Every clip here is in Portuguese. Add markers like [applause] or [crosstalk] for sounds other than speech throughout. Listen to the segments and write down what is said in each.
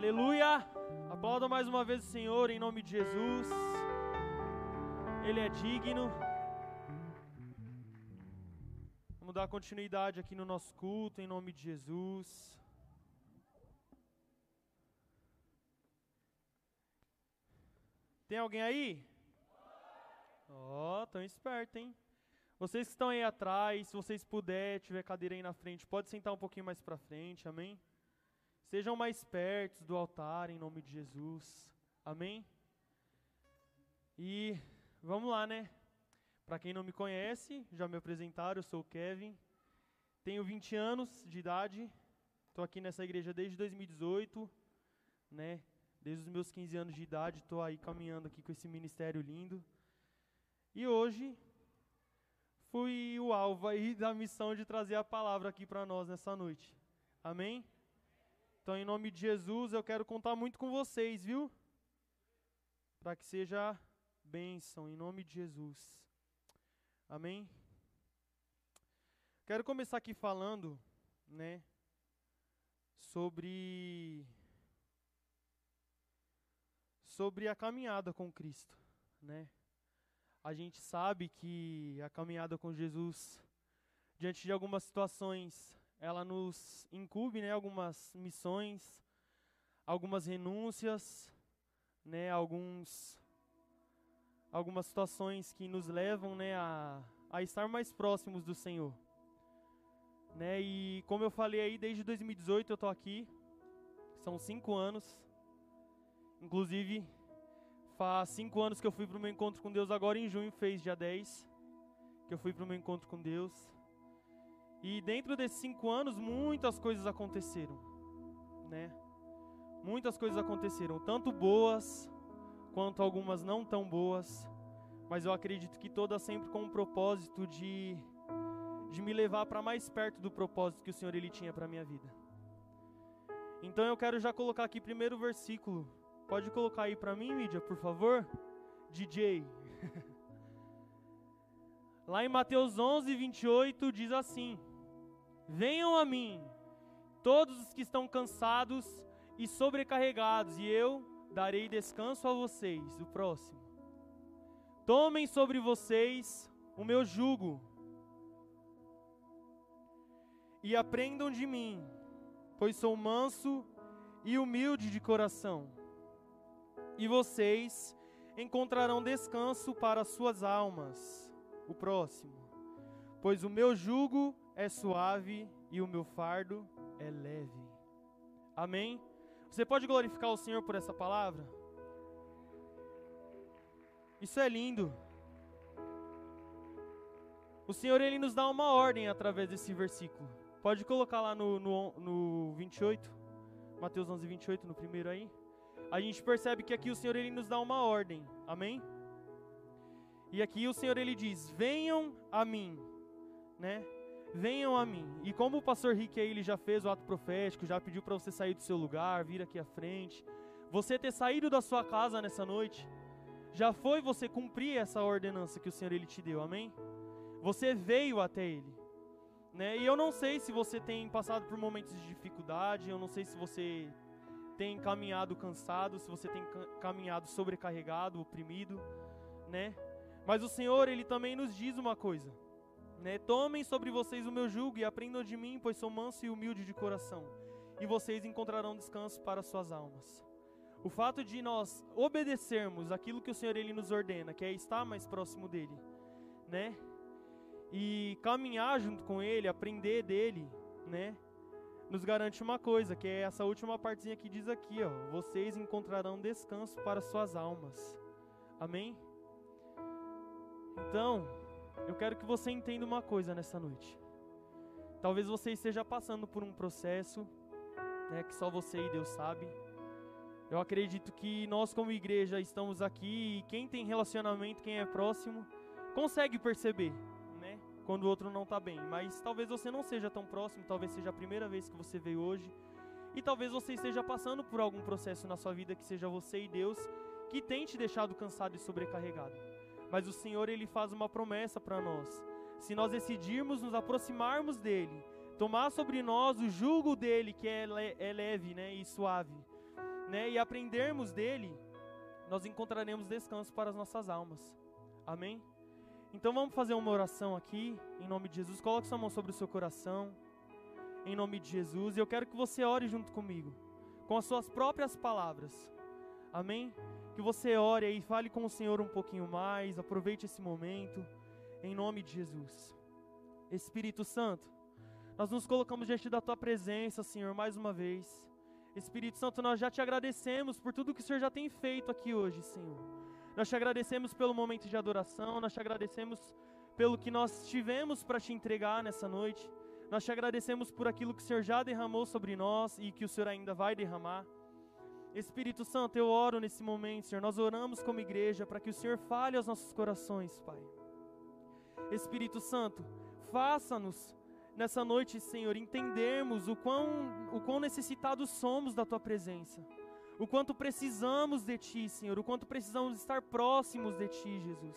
Aleluia! Aplauda mais uma vez o Senhor em nome de Jesus. Ele é digno. Vamos dar continuidade aqui no nosso culto em nome de Jesus. Tem alguém aí? Ó, oh, tão esperto, hein? Vocês que estão aí atrás, se vocês puderem, tiver cadeira aí na frente, pode sentar um pouquinho mais para frente, amém? Sejam mais perto do altar em nome de Jesus. Amém? E vamos lá, né? Para quem não me conhece, já me apresentaram, eu sou o Kevin. Tenho 20 anos de idade. Estou aqui nessa igreja desde 2018, né? Desde os meus 15 anos de idade, estou aí caminhando aqui com esse ministério lindo. E hoje fui o alvo aí da missão de trazer a palavra aqui para nós nessa noite. Amém? Então, em nome de Jesus, eu quero contar muito com vocês, viu? Para que seja bênção, em nome de Jesus. Amém? Quero começar aqui falando, né, sobre sobre a caminhada com Cristo, né? A gente sabe que a caminhada com Jesus diante de algumas situações ela nos incube, né, algumas missões, algumas renúncias, né, alguns algumas situações que nos levam, né, a, a estar mais próximos do Senhor. Né, e como eu falei aí, desde 2018 eu estou aqui, são cinco anos, inclusive faz cinco anos que eu fui para o meu encontro com Deus, agora em junho fez dia 10, que eu fui para o meu encontro com Deus. E dentro desses cinco anos, muitas coisas aconteceram, né? Muitas coisas aconteceram, tanto boas quanto algumas não tão boas, mas eu acredito que todas sempre com o propósito de, de me levar para mais perto do propósito que o Senhor ele tinha para minha vida. Então eu quero já colocar aqui primeiro o versículo. Pode colocar aí para mim, mídia, por favor? DJ. [laughs] Lá em Mateus 11, 28 diz assim: Venham a mim, todos os que estão cansados e sobrecarregados, e eu darei descanso a vocês. O próximo. Tomem sobre vocês o meu jugo e aprendam de mim, pois sou manso e humilde de coração. E vocês encontrarão descanso para suas almas. O próximo. Pois o meu jugo é suave e o meu fardo é leve. Amém? Você pode glorificar o Senhor por essa palavra? Isso é lindo. O Senhor ele nos dá uma ordem através desse versículo. Pode colocar lá no, no, no 28, Mateus 11, 28, no primeiro aí. A gente percebe que aqui o Senhor ele nos dá uma ordem. Amém? E aqui o Senhor ele diz: "Venham a mim", né? Venham a mim. E como o pastor Rick aí ele já fez o ato profético, já pediu para você sair do seu lugar, vir aqui à frente, você ter saído da sua casa nessa noite, já foi você cumprir essa ordenança que o Senhor ele te deu. Amém? Você veio até ele. Né? E eu não sei se você tem passado por momentos de dificuldade, eu não sei se você tem caminhado cansado, se você tem caminhado sobrecarregado, oprimido, né? Mas o Senhor, ele também nos diz uma coisa. Né? Tomem sobre vocês o meu jugo e aprendam de mim, pois sou manso e humilde de coração, e vocês encontrarão descanso para suas almas. O fato de nós obedecermos aquilo que o Senhor ele nos ordena, que é estar mais próximo dele, né? E caminhar junto com ele, aprender dele, né? Nos garante uma coisa, que é essa última partezinha que diz aqui, ó, vocês encontrarão descanso para suas almas. Amém? Então, eu quero que você entenda uma coisa nessa noite. Talvez você esteja passando por um processo né, que só você e Deus sabe. Eu acredito que nós, como igreja, estamos aqui e quem tem relacionamento, quem é próximo, consegue perceber, né, quando o outro não está bem. Mas talvez você não seja tão próximo, talvez seja a primeira vez que você veio hoje. E talvez você esteja passando por algum processo na sua vida que seja você e Deus que tem te deixado cansado e sobrecarregado. Mas o Senhor ele faz uma promessa para nós. Se nós decidirmos nos aproximarmos dele, tomar sobre nós o jugo dele que é, le é leve, né, e suave, né, e aprendermos dele, nós encontraremos descanso para as nossas almas. Amém? Então vamos fazer uma oração aqui, em nome de Jesus. Coloque sua mão sobre o seu coração, em nome de Jesus. E eu quero que você ore junto comigo, com as suas próprias palavras. Amém? Que você ore e fale com o Senhor um pouquinho mais. Aproveite esse momento, em nome de Jesus. Espírito Santo, nós nos colocamos diante da tua presença, Senhor, mais uma vez. Espírito Santo, nós já te agradecemos por tudo que o Senhor já tem feito aqui hoje, Senhor. Nós te agradecemos pelo momento de adoração, nós te agradecemos pelo que nós tivemos para te entregar nessa noite. Nós te agradecemos por aquilo que o Senhor já derramou sobre nós e que o Senhor ainda vai derramar. Espírito Santo, eu oro nesse momento, Senhor. Nós oramos como igreja para que o Senhor fale aos nossos corações, Pai. Espírito Santo, faça-nos nessa noite, Senhor, entendermos o quão, o quão necessitados somos da Tua presença o quanto precisamos de Ti, Senhor, o quanto precisamos estar próximos de Ti, Jesus.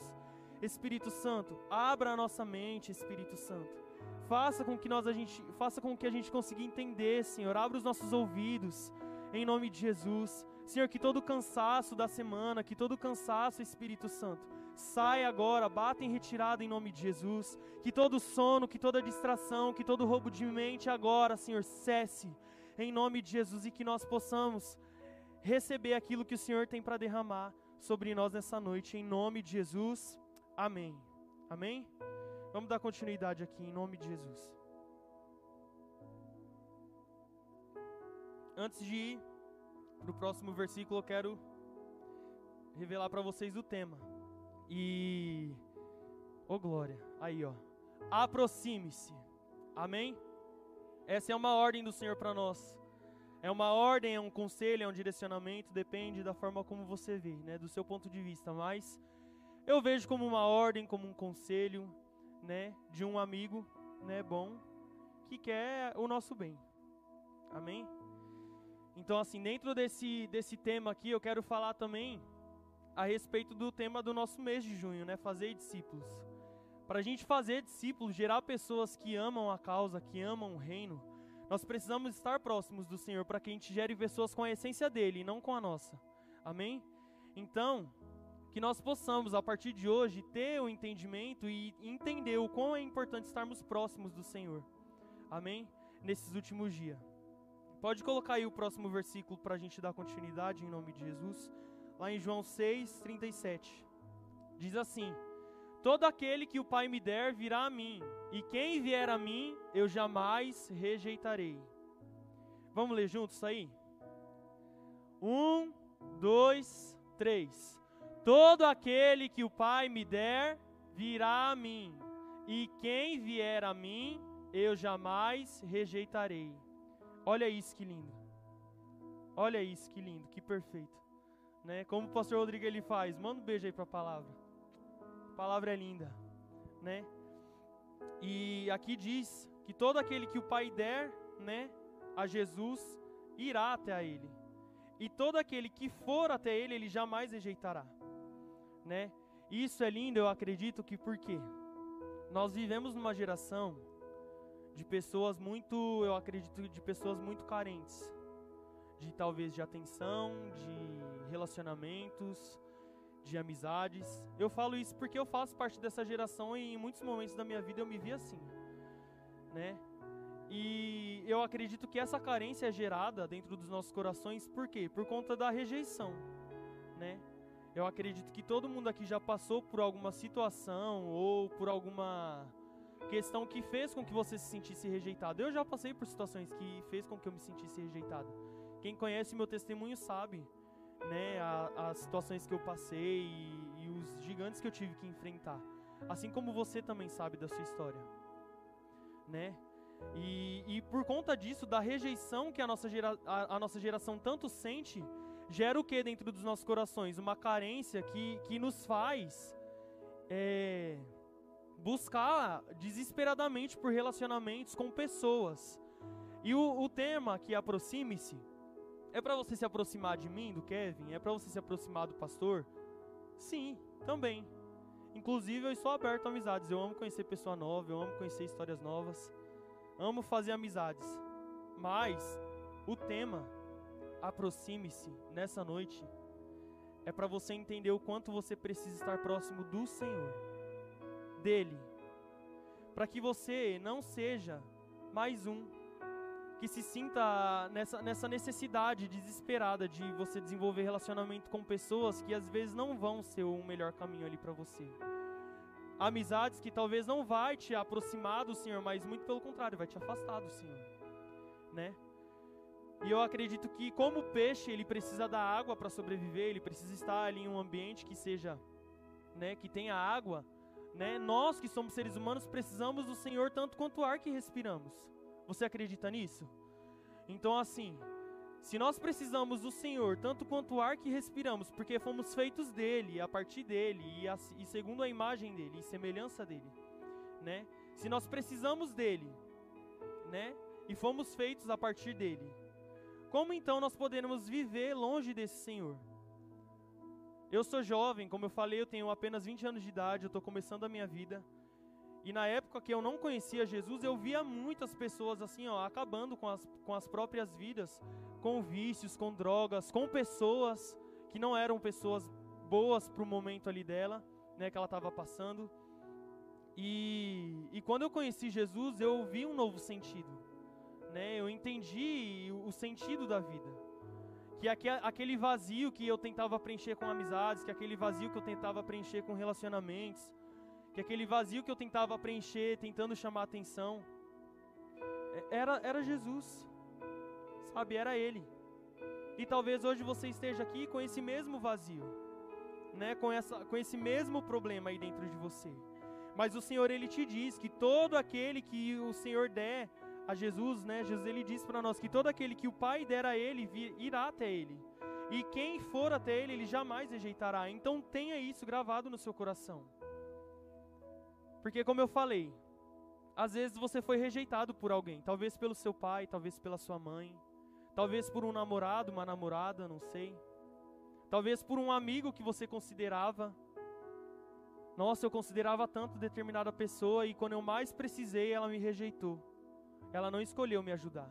Espírito Santo, abra a nossa mente, Espírito Santo. Faça com que nós a gente, faça com que a gente consiga entender, Senhor. Abra os nossos ouvidos, em nome de Jesus. Senhor, que todo cansaço da semana, que todo cansaço, Espírito Santo, saia agora, bata em retirada em nome de Jesus. Que todo sono, que toda distração, que todo roubo de mente agora, Senhor, cesse em nome de Jesus e que nós possamos receber aquilo que o Senhor tem para derramar sobre nós nessa noite, em nome de Jesus. Amém. Amém? Vamos dar continuidade aqui, em nome de Jesus. Antes de ir para o próximo versículo, eu quero revelar para vocês o tema. E. Ô oh, glória, aí ó. Aproxime-se. Amém? Essa é uma ordem do Senhor para nós. É uma ordem, é um conselho, é um direcionamento, depende da forma como você vê, né, do seu ponto de vista. Mas eu vejo como uma ordem, como um conselho, né, de um amigo, né, bom, que quer o nosso bem. Amém? Então, assim, dentro desse, desse tema aqui, eu quero falar também a respeito do tema do nosso mês de junho, né? Fazer discípulos. Para a gente fazer discípulos, gerar pessoas que amam a causa, que amam o reino, nós precisamos estar próximos do Senhor para que a gente gere pessoas com a essência dele e não com a nossa. Amém? Então, que nós possamos, a partir de hoje, ter o entendimento e entender o quão é importante estarmos próximos do Senhor. Amém? Nesses últimos dias. Pode colocar aí o próximo versículo para a gente dar continuidade em nome de Jesus. Lá em João 6, 37. Diz assim: Todo aquele que o Pai me der virá a mim, e quem vier a mim, eu jamais rejeitarei. Vamos ler juntos isso aí? Um, dois, três. Todo aquele que o Pai me der, virá a mim, e quem vier a mim, eu jamais rejeitarei. Olha isso que lindo. Olha isso que lindo, que perfeito. Né? Como o pastor Rodrigo ele faz, manda um beijo aí para a palavra. A palavra é linda, né? E aqui diz que todo aquele que o Pai der, né, a Jesus, irá até a ele. E todo aquele que for até ele, ele jamais rejeitará, né? Isso é lindo, eu acredito que porque nós vivemos numa geração de pessoas muito, eu acredito, de pessoas muito carentes, de talvez de atenção, de relacionamentos, de amizades. Eu falo isso porque eu faço parte dessa geração e em muitos momentos da minha vida eu me vi assim, né? E eu acredito que essa carência é gerada dentro dos nossos corações, por quê? Por conta da rejeição, né? Eu acredito que todo mundo aqui já passou por alguma situação ou por alguma questão que fez com que você se sentisse rejeitado. Eu já passei por situações que fez com que eu me sentisse rejeitado. Quem conhece meu testemunho sabe né, a, as situações que eu passei e, e os gigantes que eu tive que enfrentar. Assim como você também sabe da sua história, né? E, e por conta disso, da rejeição que a nossa, gera, a, a, nossa geração tanto sente, gera o que dentro dos nossos corações? Uma carência que, que nos faz é, buscar desesperadamente por relacionamentos com pessoas. E o, o tema que aproxime-se é para você se aproximar de mim, do Kevin? É para você se aproximar do pastor? Sim, também. Inclusive, eu estou aberto a amizades. Eu amo conhecer pessoa nova, eu amo conhecer histórias novas. Amo fazer amizades. Mas o tema aproxime-se nessa noite é para você entender o quanto você precisa estar próximo do Senhor, dele, para que você não seja mais um que se sinta nessa, nessa necessidade desesperada de você desenvolver relacionamento com pessoas que às vezes não vão ser o melhor caminho ali para você. Amizades que talvez não vai te aproximar do Senhor, mas muito pelo contrário, vai te afastar do Senhor, né? E eu acredito que como o peixe, ele precisa da água para sobreviver, ele precisa estar ali em um ambiente que seja, né, que tenha água, né? Nós que somos seres humanos precisamos do Senhor tanto quanto o ar que respiramos. Você acredita nisso? Então assim, se nós precisamos do Senhor tanto quanto o ar que respiramos, porque fomos feitos dele, a partir dele e, a, e segundo a imagem dele e semelhança dele, né? Se nós precisamos dele, né? E fomos feitos a partir dele, como então nós podemos viver longe desse Senhor? Eu sou jovem, como eu falei, eu tenho apenas 20 anos de idade, eu estou começando a minha vida. E na época que eu não conhecia Jesus, eu via muitas pessoas assim, ó, acabando com as, com as próprias vidas, com vícios, com drogas, com pessoas que não eram pessoas boas para o momento ali dela, né, que ela estava passando. E, e quando eu conheci Jesus, eu vi um novo sentido né? Eu entendi o sentido da vida. Que aquele vazio que eu tentava preencher com amizades, que aquele vazio que eu tentava preencher com relacionamentos, que aquele vazio que eu tentava preencher tentando chamar atenção, é, era, era Jesus, sabe? Era Ele. E talvez hoje você esteja aqui com esse mesmo vazio, né? Com, essa, com esse mesmo problema aí dentro de você. Mas o Senhor, Ele te diz que todo aquele que o Senhor der a Jesus, né? Jesus ele diz para nós que todo aquele que o Pai der a ele vir, irá até ele. E quem for até ele, ele jamais rejeitará. Então tenha isso gravado no seu coração. Porque como eu falei, às vezes você foi rejeitado por alguém, talvez pelo seu pai, talvez pela sua mãe, talvez por um namorado, uma namorada, não sei. Talvez por um amigo que você considerava. Nossa, eu considerava tanto determinada pessoa e quando eu mais precisei, ela me rejeitou. Ela não escolheu me ajudar.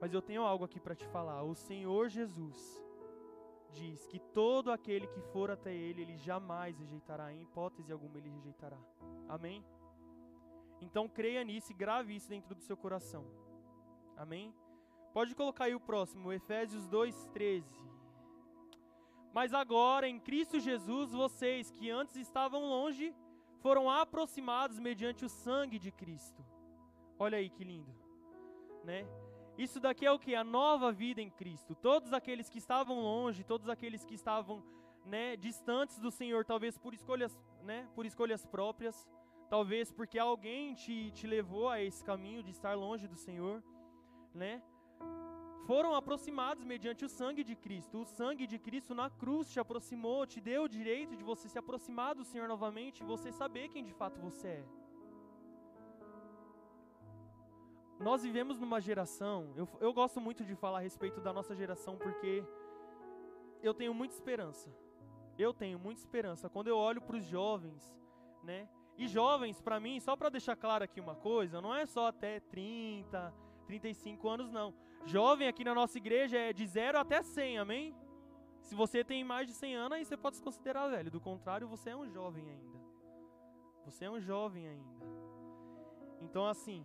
Mas eu tenho algo aqui para te falar. O Senhor Jesus diz que todo aquele que for até Ele, Ele jamais rejeitará, em hipótese alguma Ele rejeitará. Amém? Então creia nisso e grave isso dentro do seu coração. Amém? Pode colocar aí o próximo, Efésios 2,13. Mas agora, em Cristo Jesus, vocês que antes estavam longe, foram aproximados mediante o sangue de Cristo Olha aí que lindo, né? Isso daqui é o que? A nova vida em Cristo. Todos aqueles que estavam longe, todos aqueles que estavam, né, distantes do Senhor, talvez por escolhas, né, por escolhas próprias, talvez porque alguém te, te levou a esse caminho de estar longe do Senhor, né? Foram aproximados mediante o sangue de Cristo. O sangue de Cristo na cruz te aproximou, te deu o direito de você se aproximar do Senhor novamente e você saber quem de fato você é. Nós vivemos numa geração, eu, eu gosto muito de falar a respeito da nossa geração porque eu tenho muita esperança. Eu tenho muita esperança. Quando eu olho para os jovens, né? E jovens, para mim, só para deixar claro aqui uma coisa, não é só até 30, 35 anos, não. Jovem aqui na nossa igreja é de 0 até 100, amém? Se você tem mais de 100 anos, aí você pode se considerar velho. Do contrário, você é um jovem ainda. Você é um jovem ainda. Então, assim,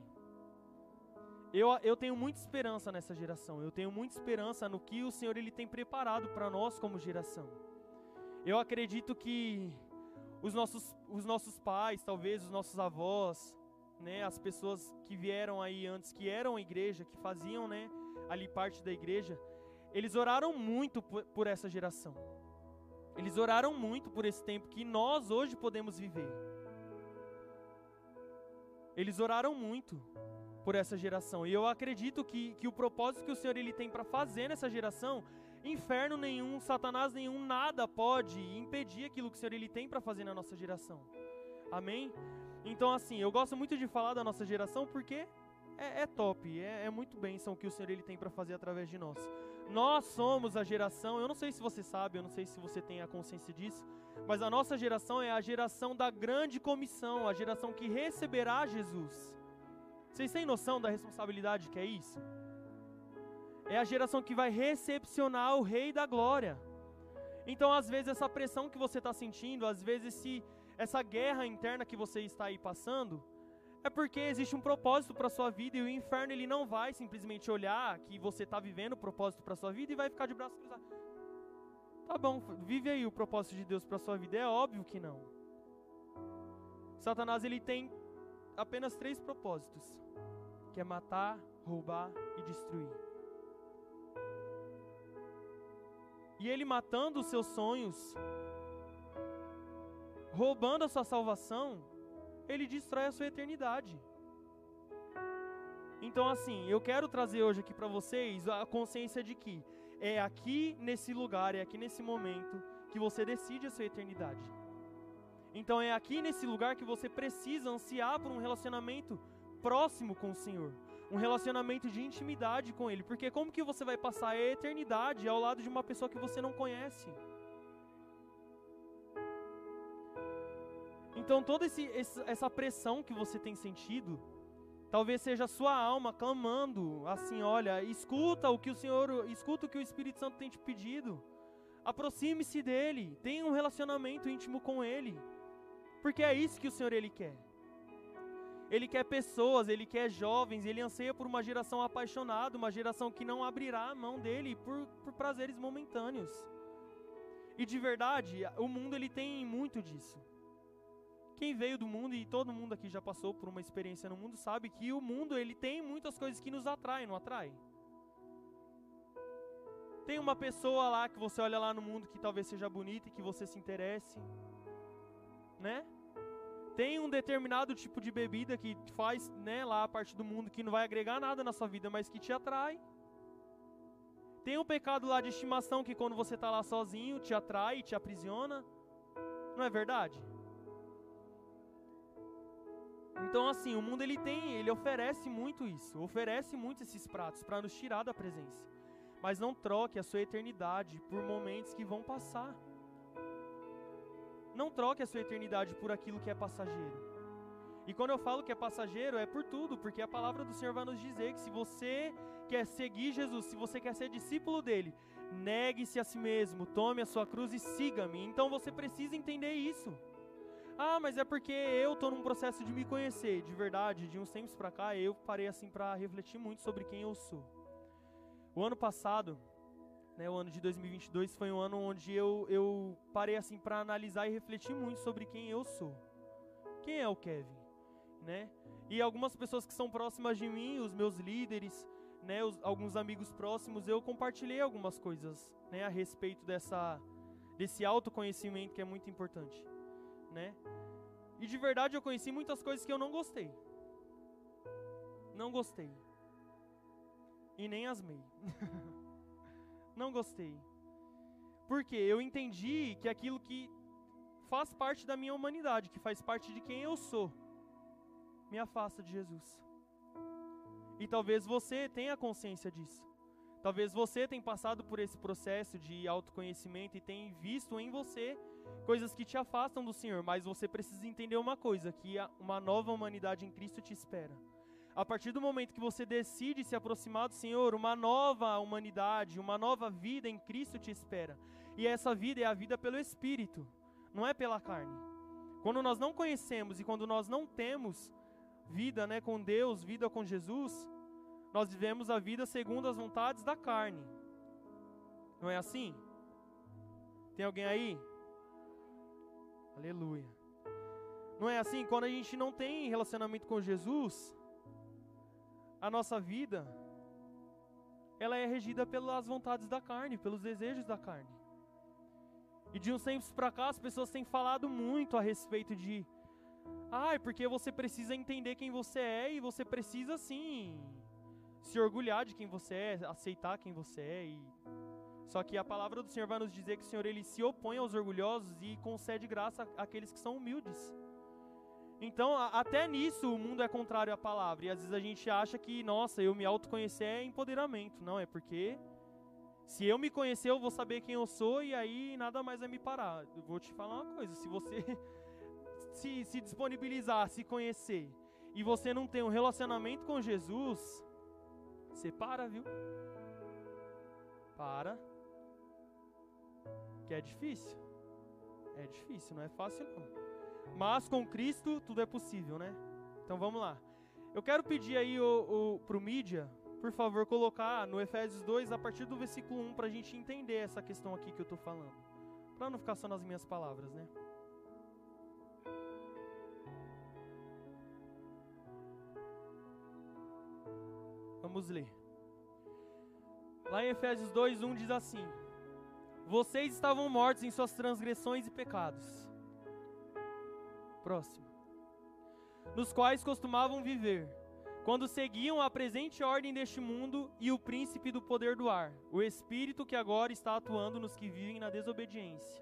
eu, eu tenho muita esperança nessa geração. Eu tenho muita esperança no que o Senhor ele tem preparado para nós como geração. Eu acredito que os nossos, os nossos pais, talvez os nossos avós, né, as pessoas que vieram aí antes, que eram a igreja, que faziam, né, ali parte da igreja, eles oraram muito por, por essa geração. Eles oraram muito por esse tempo que nós hoje podemos viver. Eles oraram muito por essa geração. E eu acredito que, que o propósito que o Senhor ele tem para fazer nessa geração, inferno nenhum, Satanás nenhum, nada pode impedir aquilo que o Senhor ele tem para fazer na nossa geração. Amém? Então, assim, eu gosto muito de falar da nossa geração porque é, é top, é, é, muito bênção o que o Senhor ele tem para fazer através de nós. Nós somos a geração, eu não sei se você sabe, eu não sei se você tem a consciência disso, mas a nossa geração é a geração da grande comissão, a geração que receberá Jesus. Vocês têm noção da responsabilidade que é isso? É a geração que vai recepcionar o Rei da Glória. Então, às vezes, essa pressão que você está sentindo, às vezes, esse, essa guerra interna que você está aí passando, é porque existe um propósito para sua vida e o inferno ele não vai simplesmente olhar que você está vivendo o propósito para sua vida e vai ficar de braço cruzado. Tá bom, vive aí o propósito de Deus para sua vida. É óbvio que não. Satanás ele tem apenas três propósitos, que é matar, roubar e destruir. E ele matando os seus sonhos, roubando a sua salvação, ele destrói a sua eternidade. Então, assim, eu quero trazer hoje aqui para vocês a consciência de que é aqui nesse lugar, é aqui nesse momento que você decide a sua eternidade. Então, é aqui nesse lugar que você precisa ansiar por um relacionamento próximo com o Senhor, um relacionamento de intimidade com Ele, porque como que você vai passar a eternidade ao lado de uma pessoa que você não conhece? Então, toda esse, essa pressão que você tem sentido, talvez seja a sua alma clamando, assim, olha, escuta o que o Senhor, escuta o que o Espírito Santo tem te pedido. Aproxime-se dele, tenha um relacionamento íntimo com ele. Porque é isso que o Senhor ele quer. Ele quer pessoas, ele quer jovens, ele anseia por uma geração apaixonada, uma geração que não abrirá a mão dele por, por prazeres momentâneos. E de verdade, o mundo ele tem muito disso. Quem veio do mundo e todo mundo aqui já passou por uma experiência no mundo sabe que o mundo ele tem muitas coisas que nos atraem, não atrai? Tem uma pessoa lá que você olha lá no mundo que talvez seja bonita e que você se interesse, né? Tem um determinado tipo de bebida que faz, né, lá a parte do mundo que não vai agregar nada na sua vida, mas que te atrai. Tem um pecado lá de estimação que quando você está lá sozinho te atrai, te aprisiona. Não é verdade? Então assim, o mundo ele tem, ele oferece muito isso, oferece muito esses pratos para nos tirar da presença. Mas não troque a sua eternidade por momentos que vão passar. Não troque a sua eternidade por aquilo que é passageiro. E quando eu falo que é passageiro, é por tudo, porque a palavra do Senhor vai nos dizer que se você quer seguir Jesus, se você quer ser discípulo dele, negue-se a si mesmo, tome a sua cruz e siga-me. Então você precisa entender isso. Ah, mas é porque eu estou num processo de me conhecer. De verdade, de uns tempos para cá, eu parei assim para refletir muito sobre quem eu sou. O ano passado, né, o ano de 2022, foi um ano onde eu, eu parei assim para analisar e refletir muito sobre quem eu sou. Quem é o Kevin? Né? E algumas pessoas que são próximas de mim, os meus líderes, né, os, alguns amigos próximos, eu compartilhei algumas coisas né, a respeito dessa, desse autoconhecimento que é muito importante né? E de verdade eu conheci muitas coisas que eu não gostei. Não gostei. E nem asmei. [laughs] não gostei. Porque eu entendi que aquilo que faz parte da minha humanidade, que faz parte de quem eu sou, me afasta de Jesus. E talvez você tenha consciência disso. Talvez você tenha passado por esse processo de autoconhecimento e tenha visto em você coisas que te afastam do Senhor, mas você precisa entender uma coisa, que uma nova humanidade em Cristo te espera. A partir do momento que você decide se aproximar do Senhor, uma nova humanidade, uma nova vida em Cristo te espera. E essa vida é a vida pelo Espírito, não é pela carne. Quando nós não conhecemos e quando nós não temos vida né, com Deus, vida com Jesus, nós vivemos a vida segundo as vontades da carne. Não é assim? Tem alguém aí? Aleluia. Não é assim? Quando a gente não tem relacionamento com Jesus, a nossa vida ela é regida pelas vontades da carne, pelos desejos da carne. E de uns tempos para cá as pessoas têm falado muito a respeito de ah, é porque você precisa entender quem você é e você precisa sim se orgulhar de quem você é, aceitar quem você é e só que a palavra do Senhor vai nos dizer que o Senhor ele se opõe aos orgulhosos e concede graça àqueles que são humildes. Então, a, até nisso o mundo é contrário à palavra. E às vezes a gente acha que, nossa, eu me autoconhecer é empoderamento. Não, é porque se eu me conhecer, eu vou saber quem eu sou e aí nada mais vai me parar. Eu vou te falar uma coisa: se você [laughs] se, se disponibilizar, se conhecer, e você não tem um relacionamento com Jesus, você para, viu? Para. Que é difícil. É difícil, não é fácil não. Mas com Cristo tudo é possível, né? Então vamos lá. Eu quero pedir aí o, o, pro mídia, por favor, colocar no Efésios 2, a partir do versículo 1, para a gente entender essa questão aqui que eu estou falando. Para não ficar só nas minhas palavras, né? Vamos ler. Lá em Efésios 2, 1 diz assim: Vocês estavam mortos em suas transgressões e pecados. Próximo. Nos quais costumavam viver, quando seguiam a presente ordem deste mundo e o príncipe do poder do ar, o espírito que agora está atuando nos que vivem na desobediência.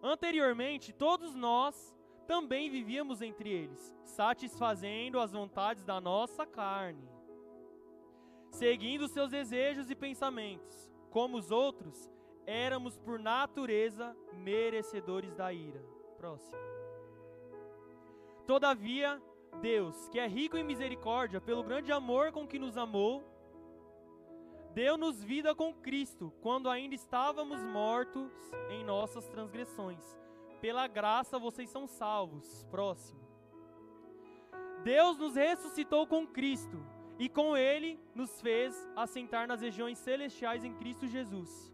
Anteriormente, todos nós também vivíamos entre eles, satisfazendo as vontades da nossa carne seguindo seus desejos e pensamentos. Como os outros, éramos por natureza merecedores da ira. Próximo. Todavia, Deus, que é rico em misericórdia, pelo grande amor com que nos amou, deu-nos vida com Cristo, quando ainda estávamos mortos em nossas transgressões. Pela graça vocês são salvos. Próximo. Deus nos ressuscitou com Cristo e com ele nos fez assentar nas regiões celestiais em Cristo Jesus,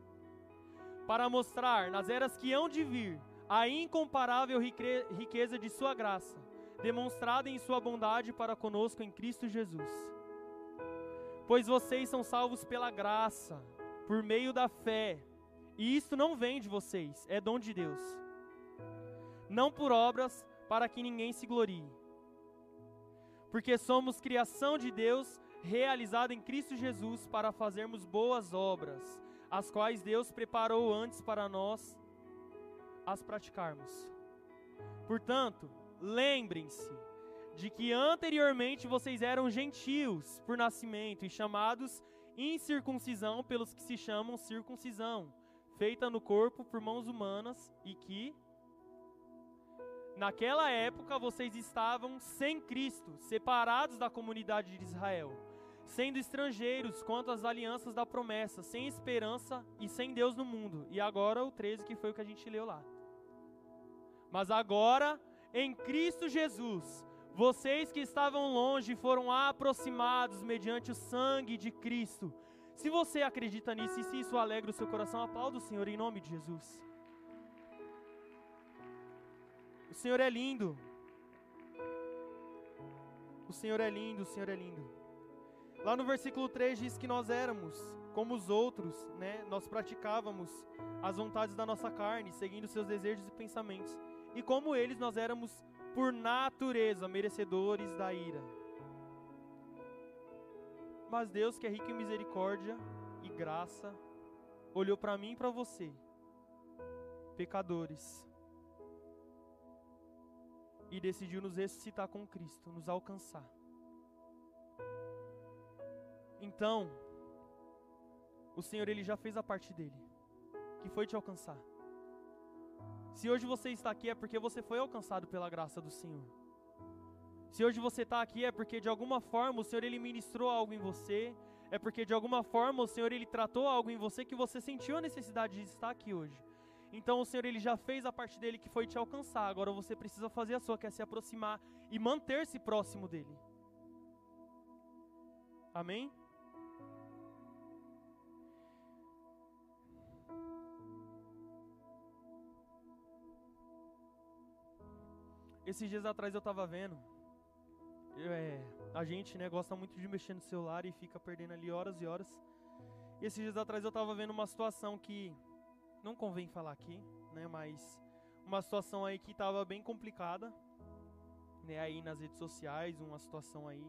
para mostrar nas eras que hão de vir a incomparável riqueza de Sua graça, demonstrada em Sua bondade para conosco em Cristo Jesus. Pois vocês são salvos pela graça, por meio da fé, e isto não vem de vocês, é dom de Deus, não por obras, para que ninguém se glorie porque somos criação de Deus, realizada em Cristo Jesus para fazermos boas obras, as quais Deus preparou antes para nós as praticarmos. Portanto, lembrem-se de que anteriormente vocês eram gentios por nascimento e chamados incircuncisão pelos que se chamam circuncisão, feita no corpo por mãos humanas e que Naquela época vocês estavam sem Cristo, separados da comunidade de Israel, sendo estrangeiros quanto às alianças da promessa, sem esperança e sem Deus no mundo. E agora o 13 que foi o que a gente leu lá. Mas agora, em Cristo Jesus, vocês que estavam longe foram aproximados mediante o sangue de Cristo. Se você acredita nisso e se isso alegra o seu coração, aplauda o Senhor em nome de Jesus. O Senhor é lindo. O Senhor é lindo, o Senhor é lindo. Lá no versículo 3 diz que nós éramos como os outros, né? Nós praticávamos as vontades da nossa carne, seguindo seus desejos e pensamentos. E como eles, nós éramos por natureza merecedores da ira. Mas Deus, que é rico em misericórdia e graça, olhou para mim e para você, pecadores, e decidiu nos ressuscitar com Cristo, nos alcançar. Então, o Senhor ele já fez a parte dele, que foi te alcançar. Se hoje você está aqui é porque você foi alcançado pela graça do Senhor. Se hoje você está aqui é porque de alguma forma o Senhor ele ministrou algo em você, é porque de alguma forma o Senhor ele tratou algo em você que você sentiu a necessidade de estar aqui hoje. Então o Senhor ele já fez a parte dele que foi te alcançar. Agora você precisa fazer a sua, que é se aproximar e manter-se próximo dele. Amém? Esses dias atrás eu estava vendo. É, a gente né, gosta muito de mexer no celular e fica perdendo ali horas e horas. Esses dias atrás eu estava vendo uma situação que não convém falar aqui, né, mas uma situação aí que estava bem complicada, né, aí nas redes sociais, uma situação aí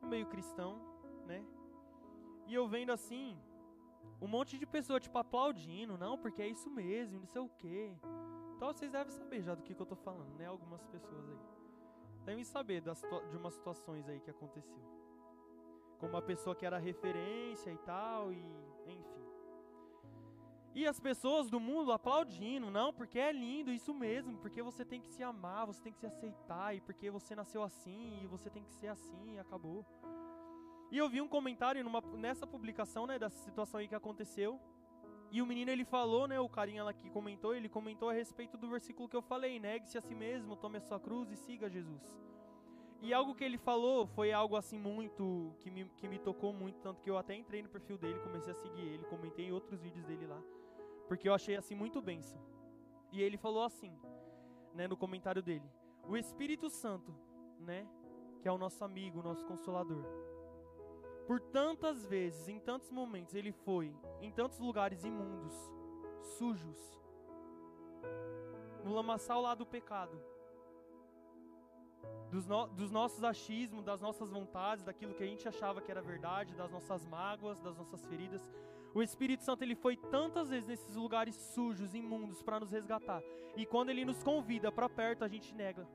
meio cristão, né? E eu vendo assim, um monte de pessoa tipo aplaudindo, não, porque é isso mesmo, não sei o quê. Então vocês devem saber já do que, que eu tô falando, né? Algumas pessoas aí. Devem saber das, de umas situações aí que aconteceu. Com uma pessoa que era referência e tal, e enfim. E as pessoas do mundo aplaudindo, não, porque é lindo, isso mesmo, porque você tem que se amar, você tem que se aceitar, e porque você nasceu assim, e você tem que ser assim, e acabou. E eu vi um comentário numa, nessa publicação, né, dessa situação aí que aconteceu. E o menino ele falou, né, o carinha lá que comentou, ele comentou a respeito do versículo que eu falei: negue-se a si mesmo, tome a sua cruz e siga Jesus. E algo que ele falou foi algo assim muito que me, que me tocou muito, tanto que eu até entrei no perfil dele, comecei a seguir ele, comentei outros vídeos dele lá, porque eu achei assim muito benção. E ele falou assim, né, no comentário dele: o Espírito Santo, né, que é o nosso amigo, o nosso consolador. Por tantas vezes, em tantos momentos, ele foi em tantos lugares imundos, sujos, no lamaçal lá do pecado, dos, no, dos nossos achismos, das nossas vontades, daquilo que a gente achava que era verdade, das nossas mágoas, das nossas feridas. O Espírito Santo ele foi tantas vezes nesses lugares sujos, imundos, para nos resgatar. E quando ele nos convida para perto, a gente nega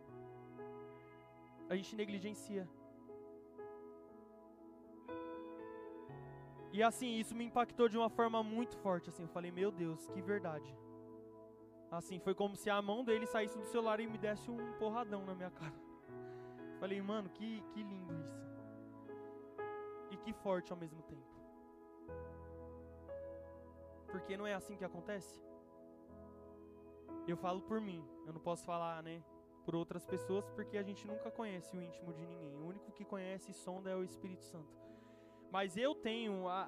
a gente negligencia. E assim, isso me impactou de uma forma muito forte, assim, eu falei, meu Deus, que verdade. Assim, foi como se a mão dele saísse do celular e me desse um porradão na minha [laughs] cara. Falei, mano, que, que lindo isso. E que forte ao mesmo tempo. Porque não é assim que acontece? Eu falo por mim, eu não posso falar, né, por outras pessoas, porque a gente nunca conhece o íntimo de ninguém. O único que conhece e sonda é o Espírito Santo. Mas eu tenho a,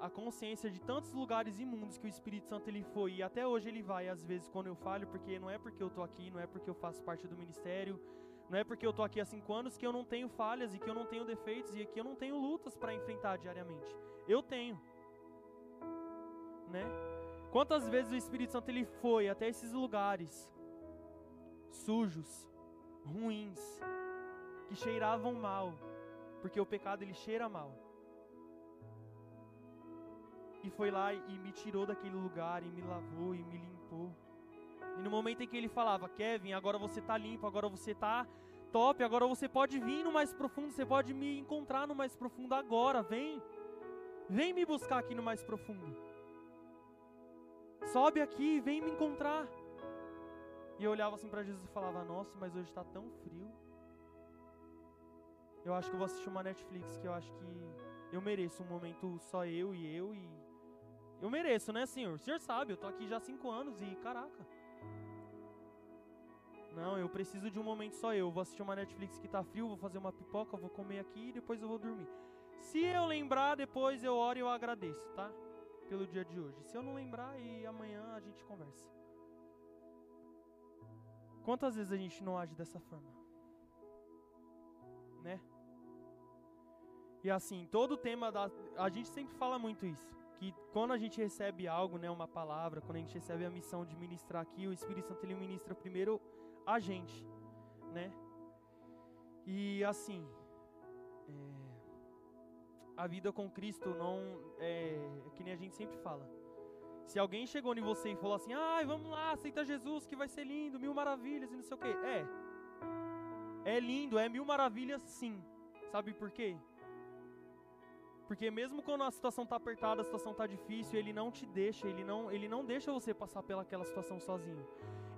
a, a, consciência de tantos lugares imundos que o Espírito Santo ele foi e até hoje ele vai, às vezes, quando eu falho, porque não é porque eu estou aqui, não é porque eu faço parte do ministério, não é porque eu estou aqui há cinco anos que eu não tenho falhas e que eu não tenho defeitos e que eu não tenho lutas para enfrentar diariamente. Eu tenho. Né? Quantas vezes o Espírito Santo ele foi até esses lugares sujos, ruins, que cheiravam mal, porque o pecado ele cheira mal. E foi lá e me tirou daquele lugar e me lavou e me limpou. E no momento em que ele falava, Kevin, agora você está limpo, agora você está top, agora você pode vir no mais profundo, você pode me encontrar no mais profundo agora, vem. Vem me buscar aqui no mais profundo. Sobe aqui, vem me encontrar. E eu olhava assim para Jesus e falava: Nossa, mas hoje está tão frio. Eu acho que eu vou assistir uma Netflix que eu acho que eu mereço um momento só eu e eu e eu mereço, né, Senhor? O Senhor sabe, eu tô aqui já há cinco anos e caraca. Não, eu preciso de um momento só eu. Vou assistir uma Netflix que tá frio, vou fazer uma pipoca, vou comer aqui e depois eu vou dormir. Se eu lembrar, depois eu oro e eu agradeço, tá? Pelo dia de hoje. Se eu não lembrar, e amanhã a gente conversa. Quantas vezes a gente não age dessa forma? Né? E assim, todo tema da. A gente sempre fala muito isso. Que quando a gente recebe algo, né, uma palavra, quando a gente recebe a missão de ministrar aqui, o Espírito Santo ele ministra primeiro a gente, né? E assim, é, a vida com Cristo não é, é que nem a gente sempre fala se alguém chegou em você e falou assim: ai, vamos lá, aceita Jesus que vai ser lindo, mil maravilhas e não sei o que. É. É lindo, é mil maravilhas sim. Sabe por quê? Porque mesmo quando a situação está apertada, a situação está difícil, ele não te deixa, ele não, ele não deixa você passar pelaquela situação sozinho.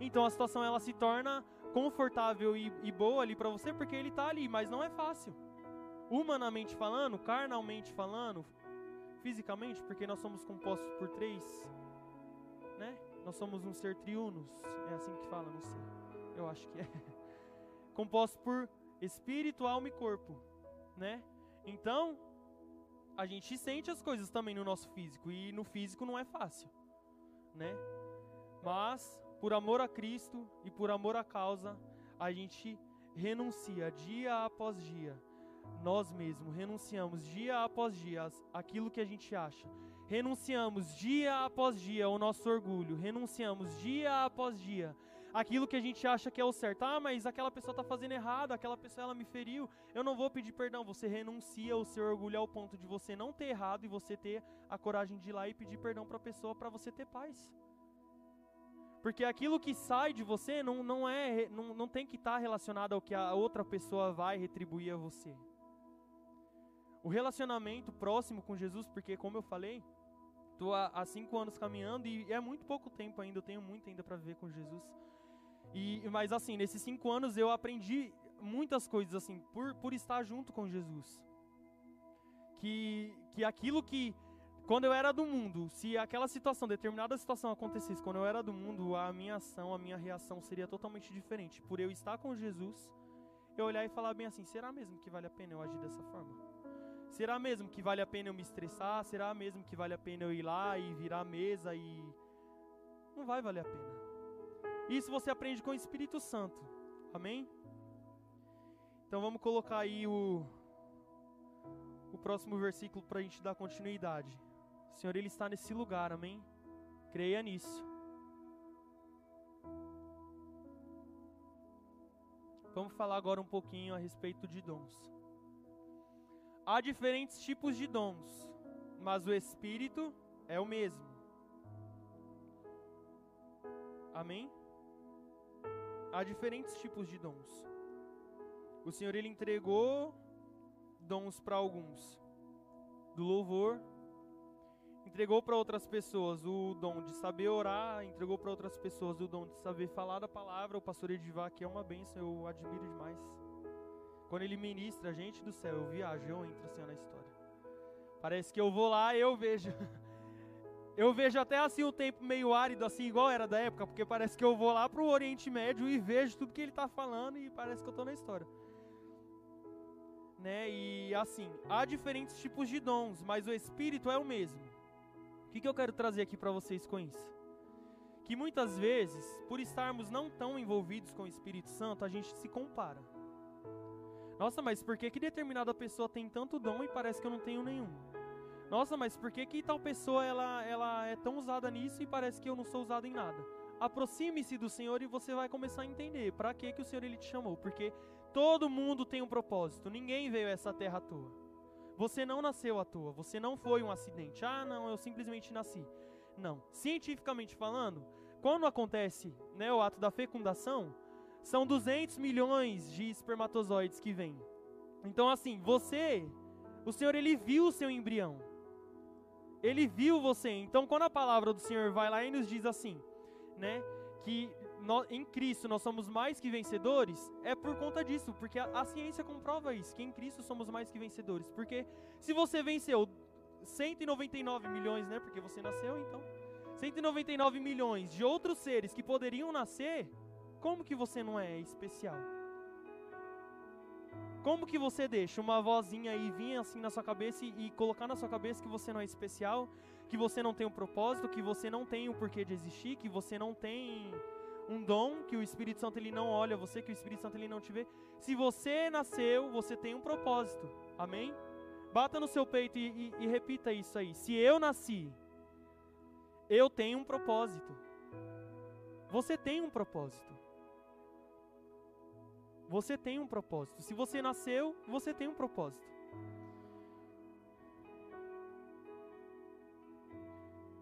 Então a situação ela se torna confortável e, e boa ali para você porque ele está ali, mas não é fácil. Humanamente falando, carnalmente falando, fisicamente, porque nós somos compostos por três, né? Nós somos um ser triunos, é assim que fala, não sei. Eu acho que é. [laughs] Composto por espírito, alma e corpo, né? Então, a gente sente as coisas também no nosso físico e no físico não é fácil, né? Mas por amor a Cristo e por amor à causa, a gente renuncia dia após dia nós mesmos, renunciamos dia após dia aquilo que a gente acha. Renunciamos dia após dia o nosso orgulho, renunciamos dia após dia aquilo que a gente acha que é o certo. Ah, mas aquela pessoa está fazendo errado, aquela pessoa ela me feriu, eu não vou pedir perdão. Você renuncia o seu orgulho ao ponto de você não ter errado e você ter a coragem de ir lá e pedir perdão para a pessoa para você ter paz. Porque aquilo que sai de você não, não, é, não, não tem que estar tá relacionado ao que a outra pessoa vai retribuir a você. O relacionamento próximo com Jesus, porque como eu falei, estou há, há, cinco anos caminhando e é muito pouco tempo ainda, eu tenho muito ainda para viver com Jesus. E, mas assim, nesses cinco anos eu aprendi muitas coisas assim, por, por estar junto com Jesus. que, que aquilo que quando eu era do mundo, se aquela situação, determinada situação acontecesse quando eu era do mundo, a minha ação, a minha reação seria totalmente diferente. Por eu estar com Jesus, eu olhar e falar bem assim: será mesmo que vale a pena eu agir dessa forma? Será mesmo que vale a pena eu me estressar? Será mesmo que vale a pena eu ir lá e virar a mesa e. Não vai valer a pena. Isso você aprende com o Espírito Santo. Amém? Então vamos colocar aí o, o próximo versículo para a gente dar continuidade. O Senhor, Ele está nesse lugar, amém? Creia nisso. Vamos falar agora um pouquinho a respeito de dons. Há diferentes tipos de dons, mas o Espírito é o mesmo. Amém? Há diferentes tipos de dons. O Senhor ele entregou dons para alguns do louvor, entregou para outras pessoas o dom de saber orar, entregou para outras pessoas o dom de saber falar da palavra. O pastor Edivar aqui é uma benção, eu admiro demais. Quando ele ministra, gente do céu, eu viajo, eu entro assim na história. Parece que eu vou lá e eu vejo. [laughs] Eu vejo até assim o tempo meio árido, assim, igual era da época, porque parece que eu vou lá para o Oriente Médio e vejo tudo que ele está falando e parece que eu estou na história. Né? E assim, há diferentes tipos de dons, mas o Espírito é o mesmo. O que, que eu quero trazer aqui para vocês com isso? Que muitas vezes, por estarmos não tão envolvidos com o Espírito Santo, a gente se compara. Nossa, mas por que, que determinada pessoa tem tanto dom e parece que eu não tenho nenhum? Nossa, mas por que, que tal pessoa ela, ela é tão usada nisso e parece que eu não sou usado em nada? Aproxime-se do Senhor e você vai começar a entender para que, que o Senhor ele te chamou. Porque todo mundo tem um propósito, ninguém veio a essa terra à toa. Você não nasceu à toa, você não foi um acidente. Ah, não, eu simplesmente nasci. Não. Cientificamente falando, quando acontece né, o ato da fecundação, são 200 milhões de espermatozoides que vêm. Então, assim, você, o Senhor, ele viu o seu embrião. Ele viu você. Então, quando a palavra do Senhor vai lá e nos diz assim, né, que nós, em Cristo nós somos mais que vencedores, é por conta disso, porque a, a ciência comprova isso, que em Cristo somos mais que vencedores. Porque se você venceu 199 milhões, né, porque você nasceu, então 199 milhões de outros seres que poderiam nascer, como que você não é especial? Como que você deixa uma vozinha aí vir assim na sua cabeça e, e, colocar na sua cabeça que você não é especial, que você não tem um propósito, que você não tem o um porquê de existir, que você não tem um dom, que o Espírito Santo ele não olha você, que o Espírito Santo ele não te vê. Se você nasceu, você tem um propósito. Amém? Bata no seu peito e, e, e repita isso aí. Se eu nasci, eu tenho um propósito. Você tem um propósito. Você tem um propósito. Se você nasceu, você tem um propósito.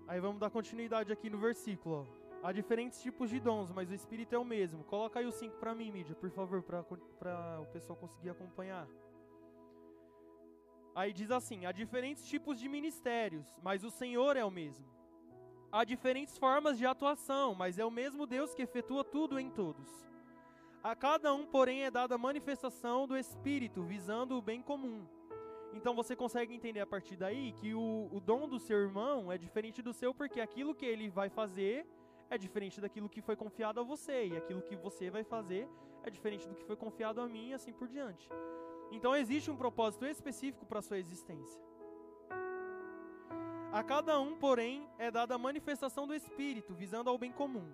Aí vamos dar continuidade aqui no versículo. Há diferentes tipos de dons, mas o Espírito é o mesmo. Coloca aí o 5 para mim, mídia, por favor, para o pessoal conseguir acompanhar. Aí diz assim: há diferentes tipos de ministérios, mas o Senhor é o mesmo. Há diferentes formas de atuação, mas é o mesmo Deus que efetua tudo em todos. A cada um, porém, é dada a manifestação do Espírito, visando o bem comum. Então você consegue entender a partir daí que o, o dom do seu irmão é diferente do seu, porque aquilo que ele vai fazer é diferente daquilo que foi confiado a você, e aquilo que você vai fazer é diferente do que foi confiado a mim, e assim por diante. Então existe um propósito específico para a sua existência. A cada um, porém, é dada a manifestação do Espírito, visando ao bem comum.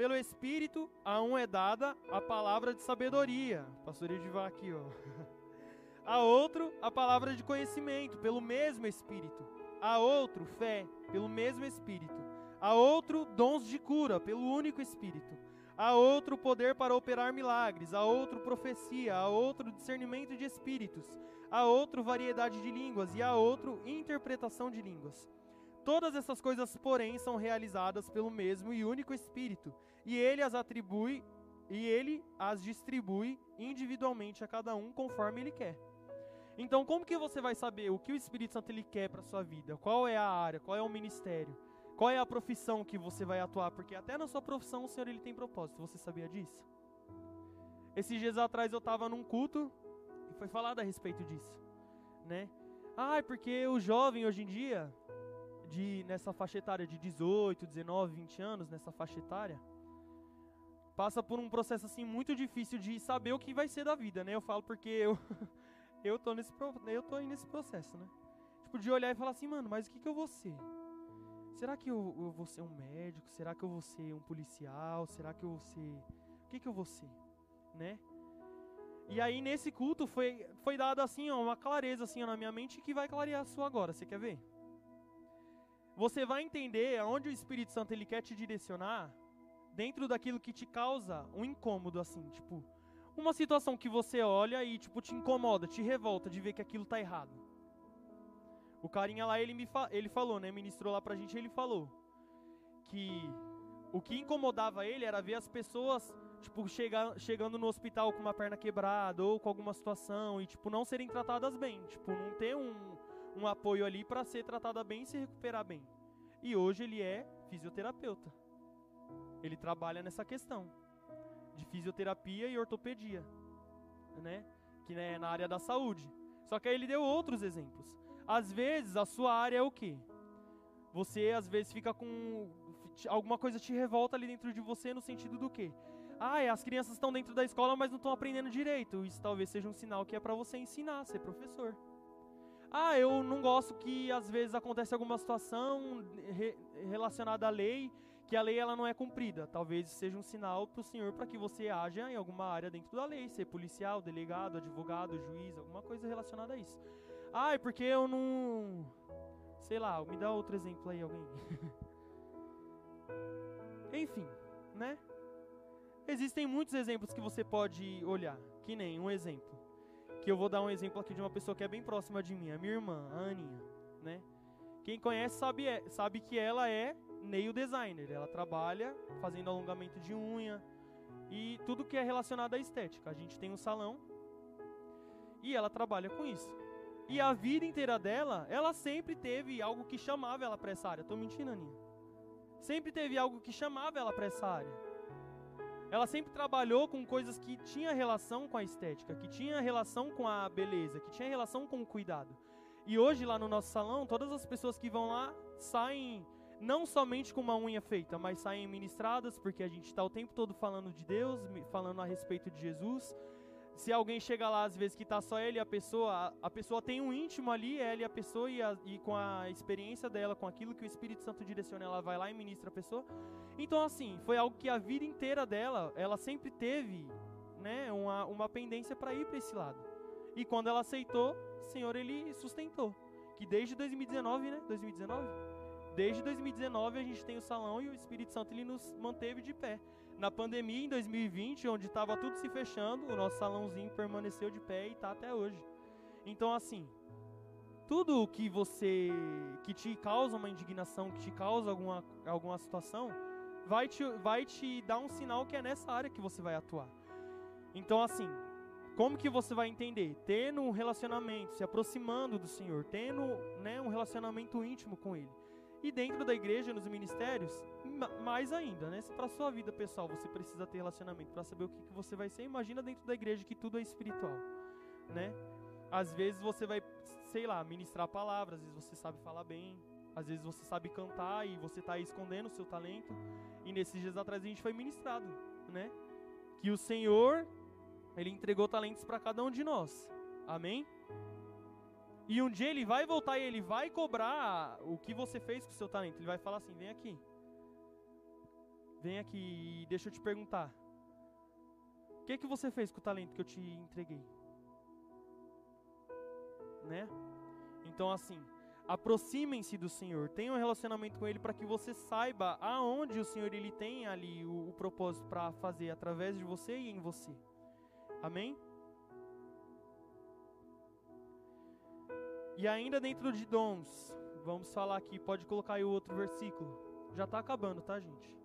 Pelo Espírito, a um é dada a palavra de sabedoria. Pastor Edivar aqui, ó. [laughs] A outro, a palavra de conhecimento, pelo mesmo Espírito. A outro, fé, pelo mesmo Espírito. A outro, dons de cura, pelo único Espírito. A outro, poder para operar milagres. A outro, profecia. A outro, discernimento de espíritos. A outro, variedade de línguas. E a outro, interpretação de línguas. Todas essas coisas, porém, são realizadas pelo mesmo e único Espírito, e ele as atribui e ele as distribui individualmente a cada um conforme ele quer. Então, como que você vai saber o que o Espírito Santo ele quer para sua vida? Qual é a área? Qual é o ministério? Qual é a profissão que você vai atuar? Porque até na sua profissão o Senhor ele tem propósito. Você sabia disso? Esses dias atrás eu estava num culto e foi falado a respeito disso, né? Ah, porque o jovem hoje em dia, de nessa faixa etária de 18, 19, 20 anos, nessa faixa etária, passa por um processo assim muito difícil de saber o que vai ser da vida, né? Eu falo porque eu [laughs] eu tô nesse eu tô aí nesse processo, né? Tipo de olhar e falar assim, mano, mas o que que eu vou ser? Será que eu, eu vou ser um médico? Será que eu vou ser um policial? Será que eu vou ser o que que eu vou ser, né? E aí nesse culto foi foi dado assim, ó, uma clareza assim ó, na minha mente que vai clarear a sua agora. Você quer ver? Você vai entender aonde o Espírito Santo ele quer te direcionar dentro daquilo que te causa um incômodo assim, tipo, uma situação que você olha e tipo te incomoda, te revolta de ver que aquilo tá errado. O carinha lá ele me fa ele falou, né, ministrou lá pra gente, ele falou que o que incomodava ele era ver as pessoas tipo chega, chegando no hospital com uma perna quebrada ou com alguma situação e tipo não serem tratadas bem, tipo não ter um, um apoio ali para ser tratada bem e se recuperar bem. E hoje ele é fisioterapeuta. Ele trabalha nessa questão de fisioterapia e ortopedia, né? Que é na área da saúde. Só que aí ele deu outros exemplos. Às vezes a sua área é o quê? Você às vezes fica com alguma coisa te revolta ali dentro de você no sentido do quê? Ah, as crianças estão dentro da escola, mas não estão aprendendo direito. Isso talvez seja um sinal que é para você ensinar, ser professor. Ah, eu não gosto que às vezes acontece alguma situação re relacionada à lei que a lei ela não é cumprida. Talvez seja um sinal para o Senhor para que você haja em alguma área dentro da lei, ser policial, delegado, advogado, juiz, alguma coisa relacionada a isso. Ah, é porque eu não. Sei lá, me dá outro exemplo aí, alguém. [laughs] Enfim, né? Existem muitos exemplos que você pode olhar, que nem um exemplo. Que eu vou dar um exemplo aqui de uma pessoa que é bem próxima de mim, a minha irmã, a Aninha, né? Quem conhece sabe, é, sabe que ela é nail designer. Ela trabalha fazendo alongamento de unha e tudo que é relacionado à estética. A gente tem um salão e ela trabalha com isso. E a vida inteira dela, ela sempre teve algo que chamava ela para essa área. Tô mentindo, Aninha? Sempre teve algo que chamava ela para essa área. Ela sempre trabalhou com coisas que tinha relação com a estética, que tinha relação com a beleza, que tinha relação com o cuidado. E hoje lá no nosso salão, todas as pessoas que vão lá saem não somente com uma unha feita, mas saem ministradas, porque a gente está o tempo todo falando de Deus, falando a respeito de Jesus. Se alguém chega lá, às vezes que está só ele e a pessoa, a, pessoa tem um íntimo ali, ela e a pessoa, e, a, e, com a experiência dela, com aquilo que o Espírito Santo direciona, ela vai lá e ministra a pessoa. Então, assim, foi algo que a vida inteira dela, ela sempre teve né, uma, uma pendência para ir para esse lado. E quando ela aceitou, o Senhor, ele sustentou. Que desde 2019, né? 2019? Desde 2019 a gente tem o salão e o Espírito Santo ele nos manteve de pé. Na pandemia em 2020, onde estava tudo se fechando, o nosso salãozinho permaneceu de pé e está até hoje. Então assim, tudo que você que te causa uma indignação, que te causa alguma alguma situação, vai te vai te dar um sinal que é nessa área que você vai atuar. Então assim, como que você vai entender? Tendo um relacionamento, se aproximando do Senhor, tendo né, um relacionamento íntimo com Ele. E dentro da igreja, nos ministérios, mais ainda, né? Se para sua vida pessoal você precisa ter relacionamento para saber o que, que você vai ser, imagina dentro da igreja que tudo é espiritual, né? Às vezes você vai, sei lá, ministrar palavras, às vezes você sabe falar bem, às vezes você sabe cantar e você está escondendo o seu talento. E nesses dias atrás a gente foi ministrado, né? Que o Senhor, ele entregou talentos para cada um de nós. Amém? E um dia ele vai voltar e ele vai cobrar o que você fez com o seu talento. Ele vai falar assim: vem aqui. Vem aqui e deixa eu te perguntar. O que, que você fez com o talento que eu te entreguei? Né? Então, assim, aproximem-se do Senhor, tenham um relacionamento com Ele para que você saiba aonde o Senhor ele tem ali o, o propósito para fazer através de você e em você. Amém? E ainda dentro de dons, vamos falar aqui, pode colocar aí o outro versículo. Já está acabando, tá, gente?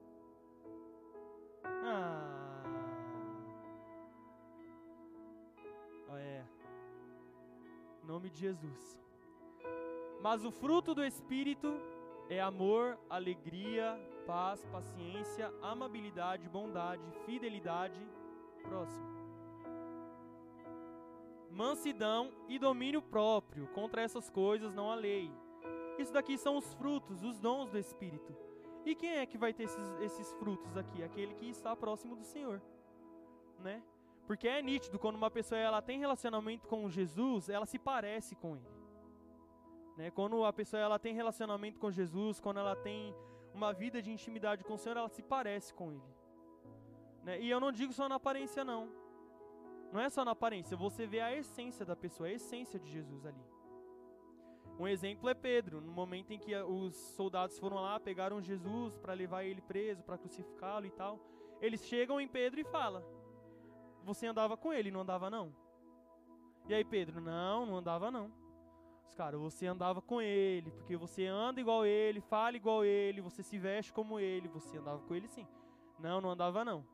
Ah. ah. É. Nome de Jesus. Mas o fruto do Espírito é amor, alegria, paz, paciência, amabilidade, bondade, fidelidade. Próximo mansidão e domínio próprio. Contra essas coisas não há lei. Isso daqui são os frutos, os dons do Espírito. E quem é que vai ter esses, esses frutos aqui? Aquele que está próximo do Senhor, né? Porque é nítido quando uma pessoa ela tem relacionamento com Jesus, ela se parece com Ele. Né? Quando a pessoa ela tem relacionamento com Jesus, quando ela tem uma vida de intimidade com o Senhor, ela se parece com Ele. Né? E eu não digo só na aparência, não. Não é só na aparência, você vê a essência da pessoa, a essência de Jesus ali. Um exemplo é Pedro, no momento em que os soldados foram lá, pegaram Jesus para levar ele preso, para crucificá-lo e tal. Eles chegam em Pedro e falam: Você andava com ele, não andava não? E aí Pedro: Não, não andava não. Os caras, você andava com ele, porque você anda igual ele, fala igual ele, você se veste como ele, você andava com ele sim. Não, não andava não.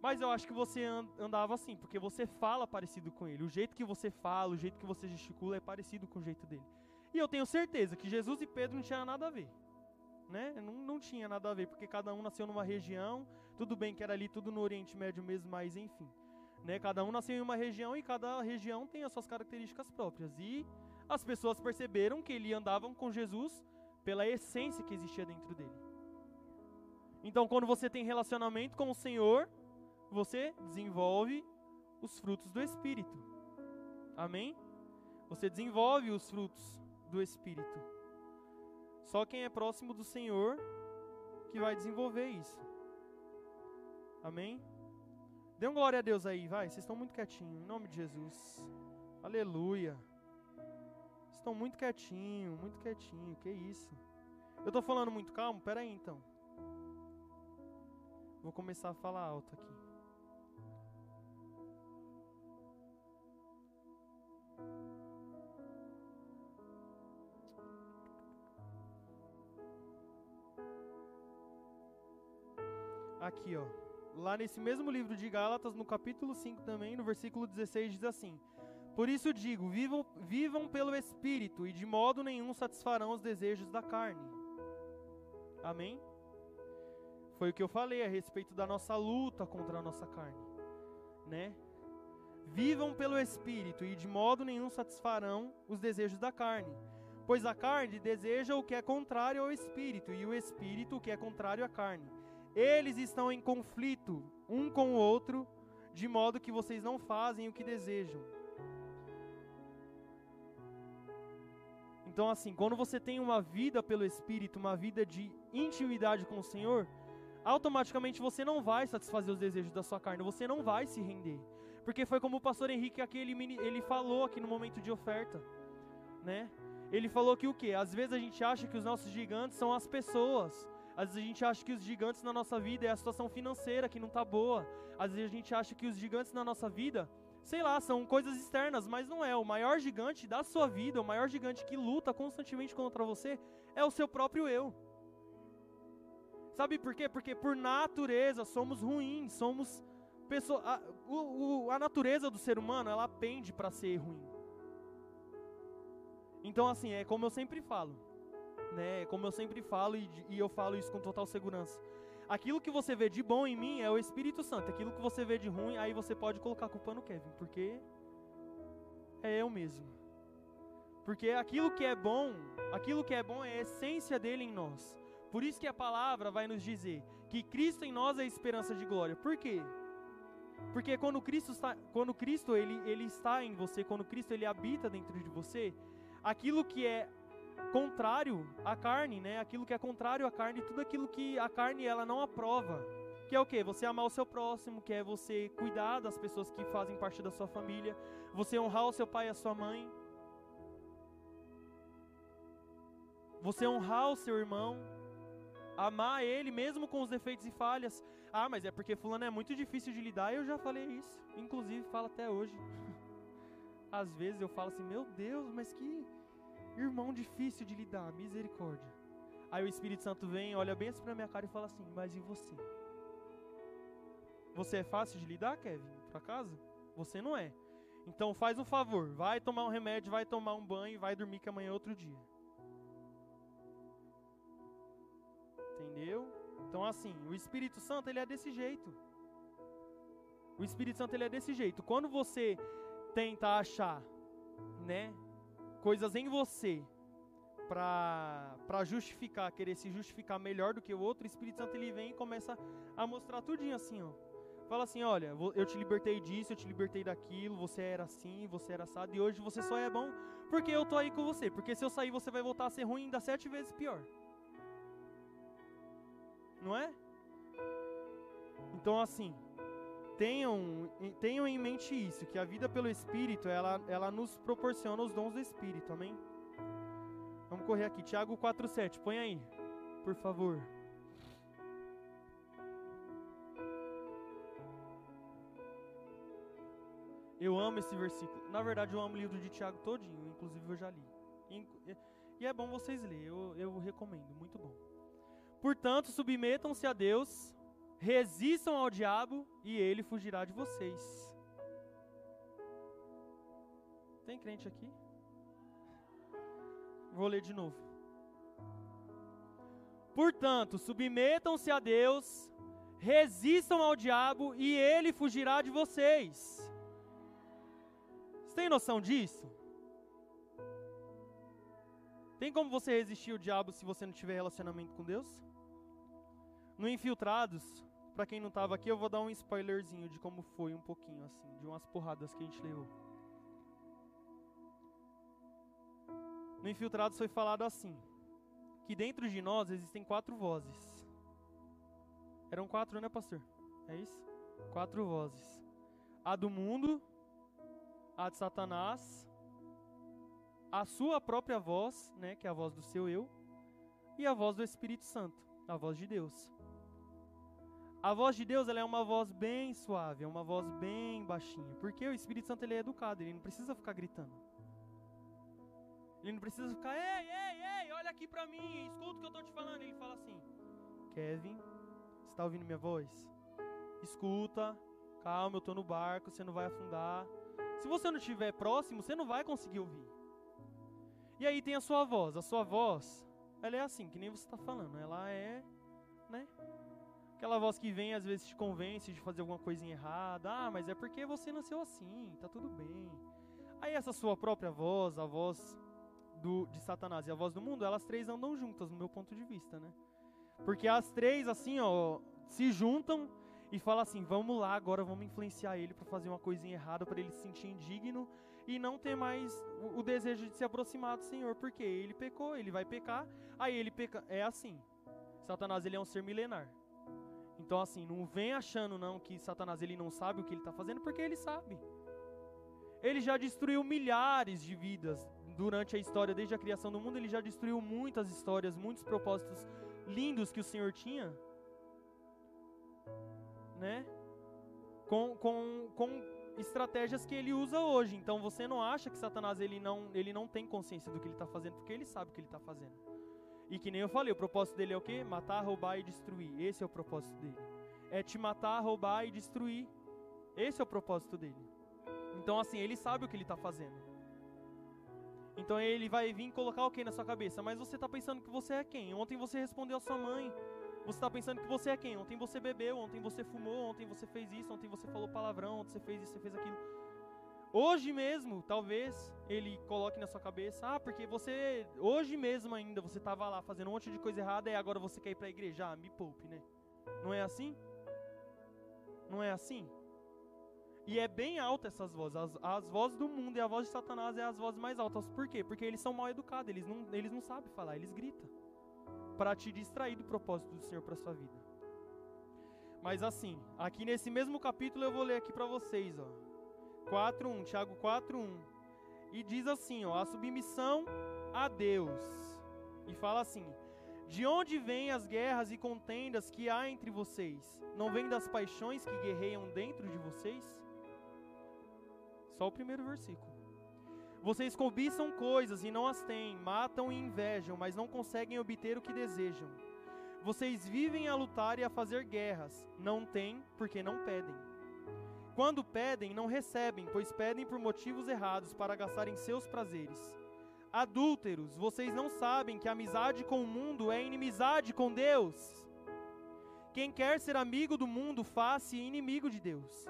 Mas eu acho que você andava assim, porque você fala parecido com ele. O jeito que você fala, o jeito que você gesticula é parecido com o jeito dele. E eu tenho certeza que Jesus e Pedro não tinham nada a ver. Né? Não, não tinha nada a ver, porque cada um nasceu numa região. Tudo bem que era ali tudo no Oriente Médio mesmo, mas enfim. Né? Cada um nasceu em uma região e cada região tem as suas características próprias. E as pessoas perceberam que ele andavam com Jesus pela essência que existia dentro dele. Então, quando você tem relacionamento com o Senhor, você desenvolve os frutos do Espírito. Amém? Você desenvolve os frutos do Espírito. Só quem é próximo do Senhor que vai desenvolver isso. Amém? Dê um glória a Deus aí, vai. Vocês estão muito quietinhos, em nome de Jesus. Aleluia. Estão muito quietinho, muito quietinho. Que isso? Eu estou falando muito calmo? Pera aí então. Vou começar a falar alto aqui. Aqui, ó. Lá nesse mesmo livro de Gálatas, no capítulo 5 também, no versículo 16, diz assim: Por isso digo, vivam, vivam pelo Espírito, e de modo nenhum satisfarão os desejos da carne. Amém? Foi o que eu falei a respeito da nossa luta contra a nossa carne, né? Vivam pelo Espírito, e de modo nenhum satisfarão os desejos da carne. Pois a carne deseja o que é contrário ao Espírito, e o Espírito o que é contrário à carne. Eles estão em conflito um com o outro, de modo que vocês não fazem o que desejam. Então, assim, quando você tem uma vida pelo Espírito, uma vida de intimidade com o Senhor, automaticamente você não vai satisfazer os desejos da sua carne, você não vai se render. Porque foi como o pastor Henrique aqui, ele, ele falou aqui no momento de oferta, né? Ele falou que o que? Às vezes a gente acha que os nossos gigantes são as pessoas, às vezes a gente acha que os gigantes na nossa vida é a situação financeira que não está boa. Às vezes a gente acha que os gigantes na nossa vida, sei lá, são coisas externas, mas não é. O maior gigante da sua vida, o maior gigante que luta constantemente contra você, é o seu próprio eu. Sabe por quê? Porque por natureza somos ruins, somos pessoas. A, o, a natureza do ser humano, ela pende para ser ruim. Então, assim, é como eu sempre falo né? Como eu sempre falo e, e eu falo isso com total segurança. Aquilo que você vê de bom em mim é o Espírito Santo. Aquilo que você vê de ruim, aí você pode colocar a culpa no Kevin, porque é eu mesmo. Porque aquilo que é bom, aquilo que é bom é a essência dele em nós. Por isso que a palavra vai nos dizer que Cristo em nós é a esperança de glória. Por quê? Porque quando Cristo está, quando Cristo ele, ele está em você, quando Cristo ele habita dentro de você, aquilo que é contrário à carne, né? Aquilo que é contrário à carne, tudo aquilo que a carne ela não aprova. Que é o que? Você amar o seu próximo, que é você cuidar das pessoas que fazem parte da sua família, você honrar o seu pai e a sua mãe, você honrar o seu irmão, amar ele mesmo com os defeitos e falhas. Ah, mas é porque fulano é muito difícil de lidar, eu já falei isso, inclusive falo até hoje. [laughs] Às vezes eu falo assim, meu Deus, mas que Irmão difícil de lidar, misericórdia. Aí o Espírito Santo vem, olha bem assim pra minha cara e fala assim: Mas e você? Você é fácil de lidar, Kevin? Por acaso? Você não é. Então faz um favor, vai tomar um remédio, vai tomar um banho, vai dormir que amanhã é outro dia. Entendeu? Então assim, o Espírito Santo ele é desse jeito. O Espírito Santo ele é desse jeito. Quando você tenta achar, né, coisas em você para justificar, querer se justificar melhor do que o outro, o Espírito Santo ele vem e começa a mostrar tudinho assim, ó. Fala assim, olha, eu te libertei disso, eu te libertei daquilo, você era assim, você era assado, e hoje você só é bom porque eu tô aí com você. Porque se eu sair, você vai voltar a ser ruim ainda sete vezes pior. Não é? Então assim, tenham, tenham em mente isso, que a vida pelo Espírito, ela, ela nos proporciona os dons do Espírito, amém? Vamos correr aqui, Tiago 4,7, põe aí, por favor. Eu amo esse versículo. Na verdade, eu amo o livro de Tiago todinho, inclusive eu já li. E é bom vocês lerem, eu, eu recomendo, muito bom. Portanto, submetam-se a Deus, resistam ao diabo e ele fugirá de vocês. Tem crente aqui? Vou ler de novo. Portanto, submetam-se a Deus, resistam ao diabo e ele fugirá de vocês. Você tem noção disso? Tem como você resistir ao diabo se você não tiver relacionamento com Deus? No Infiltrados, para quem não estava aqui, eu vou dar um spoilerzinho de como foi um pouquinho assim, de umas porradas que a gente levou. No Infiltrados foi falado assim: que dentro de nós existem quatro vozes. Eram quatro, né, pastor? É isso? Quatro vozes: a do mundo, a de Satanás, a sua própria voz, né, que é a voz do seu eu, e a voz do Espírito Santo, a voz de Deus. A voz de Deus ela é uma voz bem suave, é uma voz bem baixinha, porque o Espírito Santo ele é educado, ele não precisa ficar gritando. Ele não precisa ficar, ei, ei, ei, olha aqui pra mim, escuta o que eu tô te falando. Ele fala assim: Kevin, você tá ouvindo minha voz? Escuta, calma, eu tô no barco, você não vai afundar. Se você não estiver próximo, você não vai conseguir ouvir. E aí tem a sua voz. A sua voz, ela é assim, que nem você está falando. Ela é, né? Aquela voz que vem às vezes te convence de fazer alguma coisinha errada. Ah, mas é porque você nasceu assim, tá tudo bem. Aí essa sua própria voz, a voz do, de Satanás e a voz do mundo, elas três andam juntas, no meu ponto de vista, né? Porque as três, assim, ó, se juntam e falam assim: vamos lá, agora vamos influenciar ele para fazer uma coisinha errada, para ele se sentir indigno e não ter mais o, o, desejo de se aproximar do Senhor, porque ele pecou, ele vai pecar, aí ele peca. É assim: Satanás ele é um ser milenar. Então, assim, não vem achando não que Satanás ele não sabe o que ele está fazendo, porque ele sabe. Ele já destruiu milhares de vidas durante a história, desde a criação do mundo, ele já destruiu muitas histórias, muitos propósitos lindos que o Senhor tinha, né? Com, com, com estratégias que ele usa hoje. Então você não acha que Satanás ele não, ele não tem consciência do que ele está fazendo, porque ele sabe o que ele está fazendo. E que nem eu falei, o propósito dele é o quê? Matar, roubar e destruir. Esse é o propósito dele. É te matar, roubar e destruir. Esse é o propósito dele. Então assim, ele sabe o que ele está fazendo. Então ele vai vir colocar o que na sua cabeça? Mas você está pensando que você é quem? Ontem você respondeu a sua mãe. Você está pensando que você é quem? Ontem você bebeu, ontem você fumou, ontem você fez isso, ontem você falou palavrão, ontem você fez isso, você fez aquilo. Hoje mesmo, talvez ele coloque na sua cabeça, ah, porque você, hoje mesmo ainda, você estava lá fazendo um monte de coisa errada e agora você quer ir para a igreja. Ah, me poupe, né? Não é assim? Não é assim? E é bem alta essas vozes. As, as vozes do mundo e a voz de Satanás é as vozes mais altas. Por quê? Porque eles são mal educados, eles não, eles não sabem falar, eles gritam. Para te distrair do propósito do Senhor para sua vida. Mas assim, aqui nesse mesmo capítulo eu vou ler aqui para vocês, ó. 4:1, Tiago 4:1. E diz assim, ó, a submissão a Deus. E fala assim: De onde vêm as guerras e contendas que há entre vocês? Não vêm das paixões que guerreiam dentro de vocês? Só o primeiro versículo. Vocês cobiçam coisas e não as têm, matam e invejam, mas não conseguem obter o que desejam. Vocês vivem a lutar e a fazer guerras, não têm porque não pedem. Quando pedem, não recebem, pois pedem por motivos errados para gastarem seus prazeres. Adúlteros, vocês não sabem que amizade com o mundo é inimizade com Deus. Quem quer ser amigo do mundo, faça inimigo de Deus.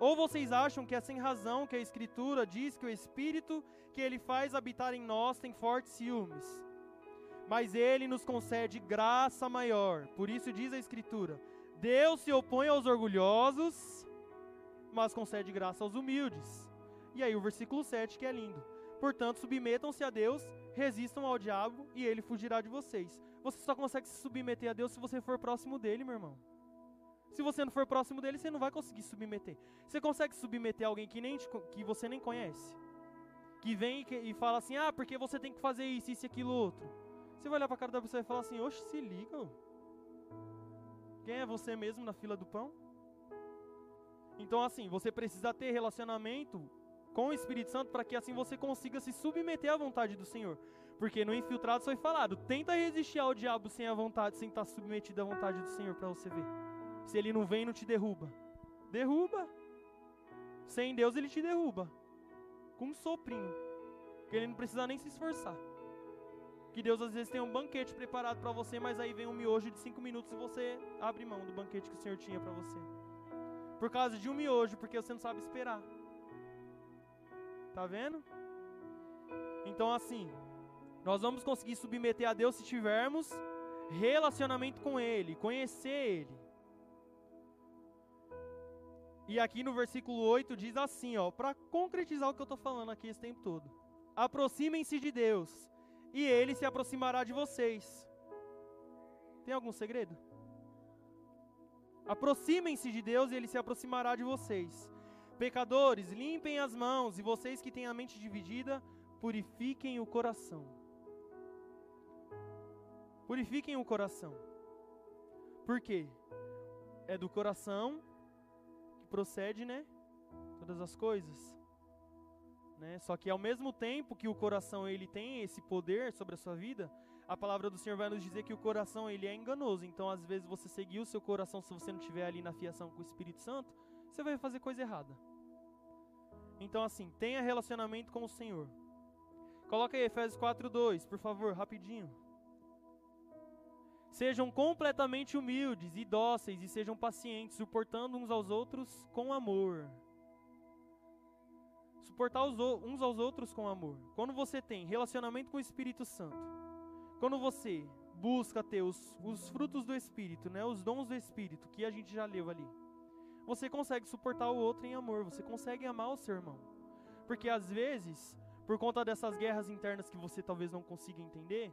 Ou vocês acham que é sem razão que a Escritura diz que o Espírito que ele faz habitar em nós tem fortes ciúmes? Mas ele nos concede graça maior. Por isso diz a Escritura: Deus se opõe aos orgulhosos, mas concede graça aos humildes. E aí o versículo 7 que é lindo. Portanto, submetam-se a Deus, resistam ao diabo e ele fugirá de vocês. Você só consegue se submeter a Deus se você for próximo dele, meu irmão. Se você não for próximo dele, você não vai conseguir submeter. Você consegue submeter alguém que, nem te, que você nem conhece? Que vem e, e fala assim, ah, porque você tem que fazer isso, isso aquilo outro. Você vai olhar para a cara da pessoa e falar assim, oxe, se liga. Quem é você mesmo na fila do pão? Então, assim, você precisa ter relacionamento com o Espírito Santo para que assim você consiga se submeter à vontade do Senhor. Porque no infiltrado foi falado, tenta resistir ao diabo sem a vontade, sem estar submetido à vontade do Senhor para você ver. Se ele não vem, não te derruba. Derruba. Sem Deus ele te derruba. Com um soprinho. Que ele não precisa nem se esforçar. Que Deus às vezes tem um banquete preparado para você, mas aí vem um miojo de cinco minutos e você abre mão do banquete que o Senhor tinha para você. Por causa de um miojo, porque você não sabe esperar. Tá vendo? Então assim, nós vamos conseguir submeter a Deus se tivermos relacionamento com Ele, conhecer Ele. E aqui no versículo 8 diz assim, ó, para concretizar o que eu estou falando aqui esse tempo todo. Aproximem-se de Deus, e Ele se aproximará de vocês. Tem algum segredo? Aproximem-se de Deus e Ele se aproximará de vocês. Pecadores, limpem as mãos, e vocês que têm a mente dividida, purifiquem o coração. Purifiquem o coração. Por quê? É do coração procede, né? Todas as coisas. Né? Só que ao mesmo tempo que o coração ele tem esse poder sobre a sua vida, a palavra do Senhor vai nos dizer que o coração ele é enganoso. Então, às vezes você seguir o seu coração se você não estiver ali na fiação com o Espírito Santo, você vai fazer coisa errada. Então, assim, tenha relacionamento com o Senhor. Coloca aí Efésios 4:2, por favor, rapidinho. Sejam completamente humildes e dóceis e sejam pacientes, suportando uns aos outros com amor. Suportar uns aos outros com amor. Quando você tem relacionamento com o Espírito Santo, quando você busca ter os, os frutos do Espírito, né, os dons do Espírito, que a gente já leu ali, você consegue suportar o outro em amor, você consegue amar o seu irmão. Porque às vezes, por conta dessas guerras internas que você talvez não consiga entender,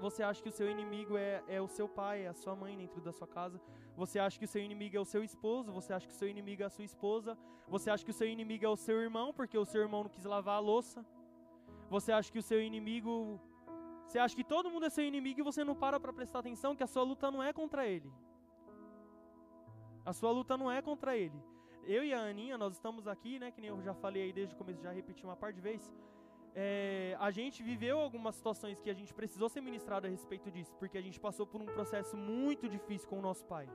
você acha que o seu inimigo é, é o seu pai, é a sua mãe dentro da sua casa. Você acha que o seu inimigo é o seu esposo. Você acha que o seu inimigo é a sua esposa. Você acha que o seu inimigo é o seu irmão, porque o seu irmão não quis lavar a louça. Você acha que o seu inimigo. Você acha que todo mundo é seu inimigo e você não para para prestar atenção que a sua luta não é contra ele. A sua luta não é contra ele. Eu e a Aninha, nós estamos aqui, né? Que nem eu já falei aí desde o começo, já repeti uma par de vezes é, a gente viveu algumas situações que a gente precisou ser ministrado a respeito disso, porque a gente passou por um processo muito difícil com o nosso pai.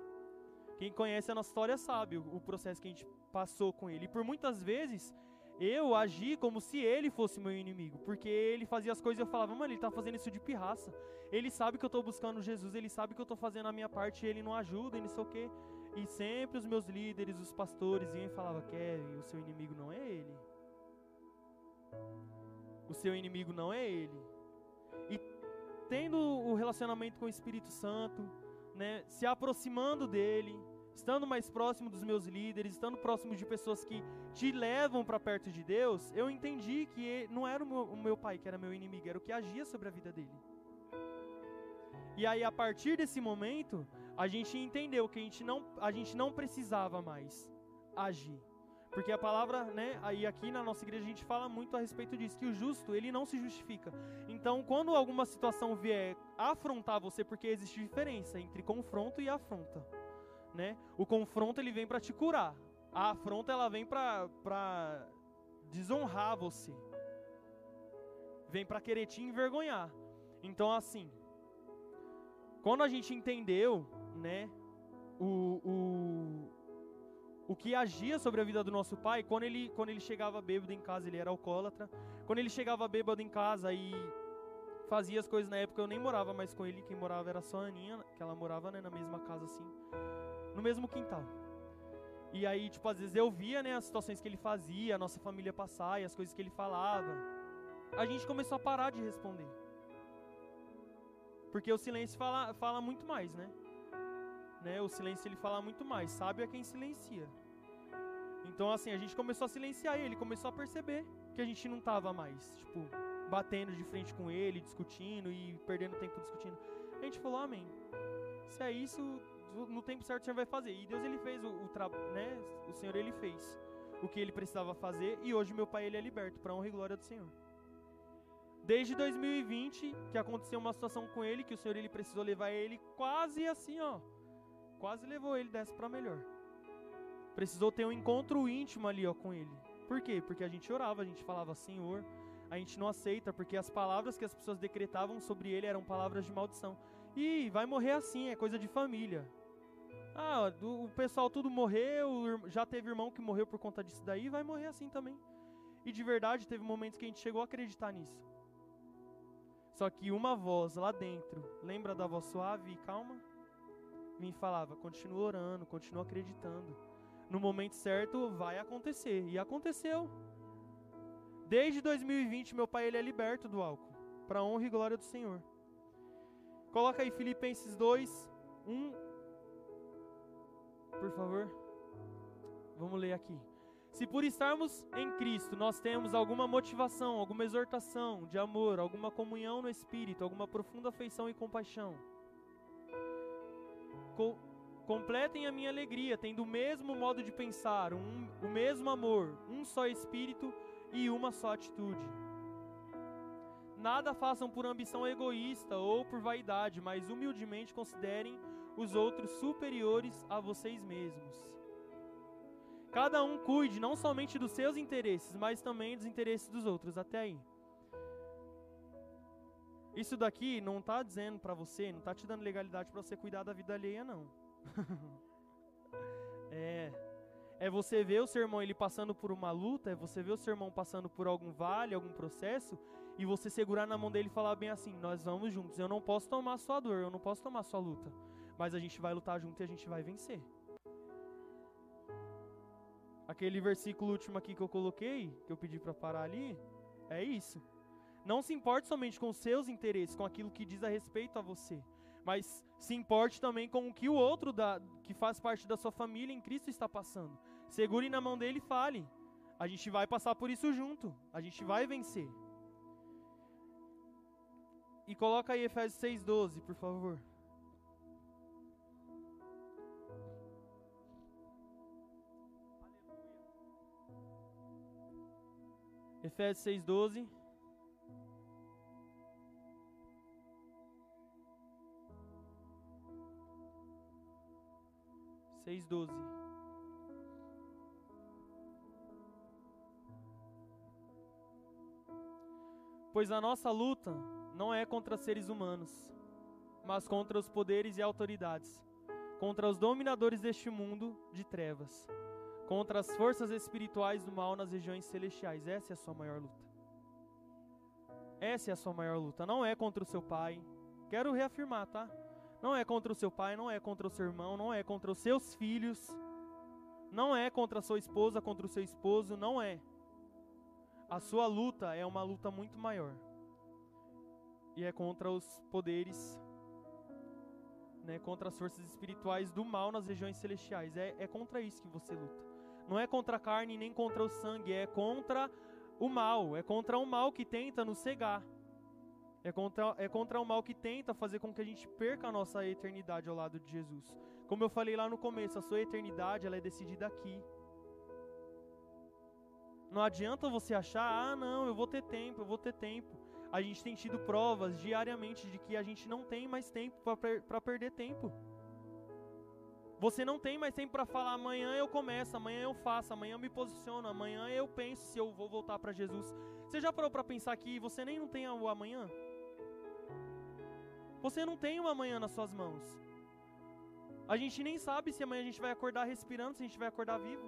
Quem conhece a nossa história sabe o, o processo que a gente passou com ele. E por muitas vezes eu agi como se ele fosse meu inimigo, porque ele fazia as coisas e eu falava, mano, ele tá fazendo isso de pirraça. Ele sabe que eu tô buscando Jesus, ele sabe que eu tô fazendo a minha parte e ele não ajuda e não sei o quê. E sempre os meus líderes, os pastores, iam e falavam, Kevin, o seu inimigo não é ele o seu inimigo não é ele. E tendo o relacionamento com o Espírito Santo, né, se aproximando dele, estando mais próximo dos meus líderes, estando próximo de pessoas que te levam para perto de Deus, eu entendi que não era o meu, o meu pai que era meu inimigo, era o que agia sobre a vida dele. E aí a partir desse momento, a gente entendeu que a gente não, a gente não precisava mais agir. Porque a palavra, né, aí aqui na nossa igreja a gente fala muito a respeito disso, que o justo, ele não se justifica. Então, quando alguma situação vier afrontar você, porque existe diferença entre confronto e afronta, né? O confronto ele vem para te curar. A afronta ela vem para desonrar você. Vem para querer te envergonhar. Então, assim, quando a gente entendeu, né, o, o o que agia sobre a vida do nosso pai, quando ele, quando ele chegava bêbado em casa, ele era alcoólatra. Quando ele chegava bêbado em casa e fazia as coisas na época, eu nem morava mais com ele, quem morava era só a Aninha, que ela morava né, na mesma casa assim, no mesmo quintal. E aí, tipo, às vezes eu via, né, as situações que ele fazia, a nossa família passar e as coisas que ele falava. A gente começou a parar de responder. Porque o silêncio fala, fala muito mais, né? né? O silêncio ele fala muito mais. Sábio é quem silencia. Então, assim, a gente começou a silenciar ele, começou a perceber que a gente não tava mais, tipo, batendo de frente com ele, discutindo e perdendo tempo discutindo. A gente falou, amém. Se é isso, no tempo certo o Senhor vai fazer. E Deus ele fez o, o trabalho, né? O Senhor ele fez o que ele precisava fazer e hoje meu pai ele é liberto para honra e glória do Senhor. Desde 2020 que aconteceu uma situação com ele que o Senhor ele precisou levar ele quase assim, ó. Quase levou ele dessa para melhor. Precisou ter um encontro íntimo ali, ó, com ele. Por quê? Porque a gente orava, a gente falava, Senhor, a gente não aceita, porque as palavras que as pessoas decretavam sobre ele eram palavras de maldição. E vai morrer assim, é coisa de família. Ah, o pessoal tudo morreu, já teve irmão que morreu por conta disso daí, vai morrer assim também. E de verdade, teve momentos que a gente chegou a acreditar nisso. Só que uma voz lá dentro, lembra da voz suave e calma? Me falava: continua orando, continua acreditando. No momento certo vai acontecer. E aconteceu. Desde 2020, meu pai ele é liberto do álcool, para honra e glória do Senhor. Coloca aí Filipenses 2, 1. Por favor. Vamos ler aqui. Se por estarmos em Cristo nós temos alguma motivação, alguma exortação de amor, alguma comunhão no Espírito, alguma profunda afeição e compaixão, co completem a minha alegria, tendo o mesmo modo de pensar, um, o mesmo amor, um só Espírito e uma só atitude. Nada façam por ambição egoísta ou por vaidade, mas humildemente considerem os outros superiores a vocês mesmos. Cada um cuide não somente dos seus interesses, mas também dos interesses dos outros. Até aí. Isso daqui não está dizendo para você, não está te dando legalidade para você cuidar da vida alheia, não. [laughs] é. É você ver o seu irmão ele passando por uma luta, é você ver o seu irmão passando por algum vale, algum processo, e você segurar na mão dele e falar bem assim: Nós vamos juntos. Eu não posso tomar sua dor, eu não posso tomar sua luta. Mas a gente vai lutar junto e a gente vai vencer. Aquele versículo último aqui que eu coloquei, que eu pedi para parar ali, é isso. Não se importe somente com seus interesses, com aquilo que diz a respeito a você, mas se importe também com o que o outro da, que faz parte da sua família em Cristo está passando. Segure na mão dele e fale. A gente vai passar por isso junto. A gente vai vencer. E coloca aí Efésios 6,12, por favor. Efésios 6,12. Seis doze. Pois a nossa luta não é contra seres humanos, mas contra os poderes e autoridades, contra os dominadores deste mundo de trevas, contra as forças espirituais do mal nas regiões celestiais. Essa é a sua maior luta. Essa é a sua maior luta. Não é contra o seu pai. Quero reafirmar, tá? Não é contra o seu pai, não é contra o seu irmão, não é contra os seus filhos, não é contra a sua esposa, contra o seu esposo, não é. A sua luta é uma luta muito maior e é contra os poderes, né, contra as forças espirituais do mal nas regiões celestiais. É, é contra isso que você luta. Não é contra a carne nem contra o sangue, é contra o mal, é contra o mal que tenta nos cegar. É contra, é contra o mal que tenta fazer com que a gente perca a nossa eternidade ao lado de Jesus. Como eu falei lá no começo, a sua eternidade ela é decidida aqui. Não adianta você achar, ah, não, eu vou ter tempo, eu vou ter tempo a gente tem tido provas diariamente de que a gente não tem mais tempo para per perder tempo. Você não tem mais tempo para falar amanhã eu começo, amanhã eu faço, amanhã eu me posiciono, amanhã eu penso se eu vou voltar para Jesus. Você já parou para pensar que você nem não tem o amanhã? Você não tem o amanhã nas suas mãos. A gente nem sabe se amanhã a gente vai acordar respirando, se a gente vai acordar vivo.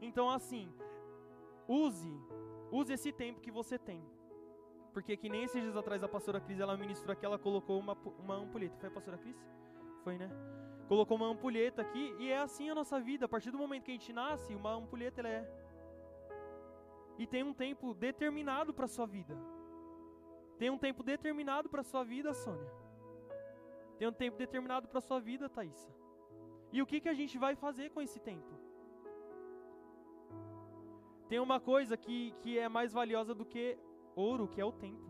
Então assim, use Use esse tempo que você tem. Porque que nem esses dias atrás a pastora Cris, ela ministrou aqui, ela colocou uma, uma ampulheta. Foi a pastora Cris? Foi, né? Colocou uma ampulheta aqui e é assim a nossa vida. A partir do momento que a gente nasce, uma ampulheta ela é. E tem um tempo determinado para sua vida. Tem um tempo determinado para sua vida, Sônia. Tem um tempo determinado para sua vida, Thaisa. E o que, que a gente vai fazer com esse tempo? Tem uma coisa que, que é mais valiosa do que ouro, que é o tempo.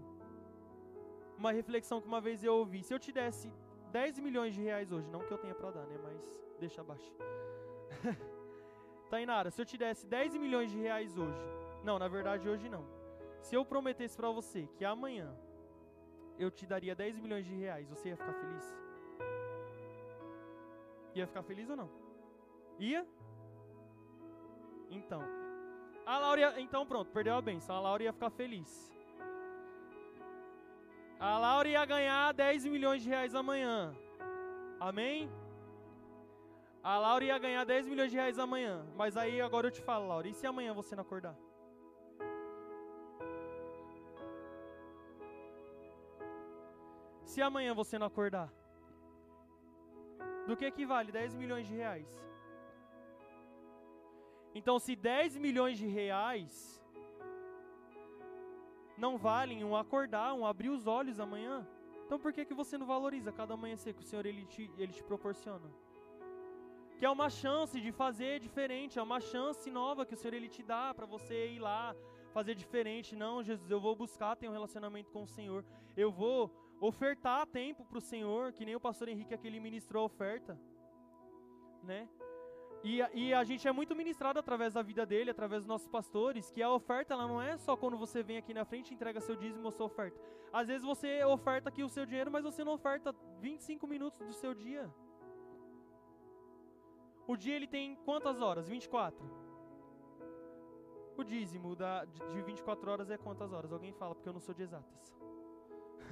Uma reflexão que uma vez eu ouvi. Se eu te desse 10 milhões de reais hoje, não que eu tenha para dar, né? Mas deixa abaixo. [laughs] Tainara, se eu te desse 10 milhões de reais hoje, não, na verdade hoje não. Se eu prometesse para você que amanhã eu te daria 10 milhões de reais, você ia ficar feliz? Ia ficar feliz ou não? Ia? Então. A Laura ia, então pronto, perdeu a benção. A Laura ia ficar feliz. A Laura ia ganhar 10 milhões de reais amanhã. Amém? A Laura ia ganhar 10 milhões de reais amanhã. Mas aí agora eu te falo, Laura, e se amanhã você não acordar? Se amanhã você não acordar? Do que equivale 10 milhões de reais? Então, se 10 milhões de reais não valem um acordar, um abrir os olhos amanhã, então por que, que você não valoriza cada amanhecer que o Senhor ele te, ele te proporciona? Que é uma chance de fazer diferente, é uma chance nova que o Senhor ele te dá para você ir lá fazer diferente. Não, Jesus, eu vou buscar ter um relacionamento com o Senhor. Eu vou ofertar tempo para o Senhor, que nem o pastor Henrique aquele ministrou a oferta, né? E, e, a gente é muito ministrado através da vida dele, através dos nossos pastores, que a oferta ela não é só quando você vem aqui na frente e entrega seu dízimo ou sua oferta. Às vezes você oferta aqui o seu dinheiro, mas você não oferta 25 minutos do seu dia. O dia ele tem quantas horas? 24. O dízimo da, de 24 horas é quantas horas? Alguém fala, porque eu não sou de exatas.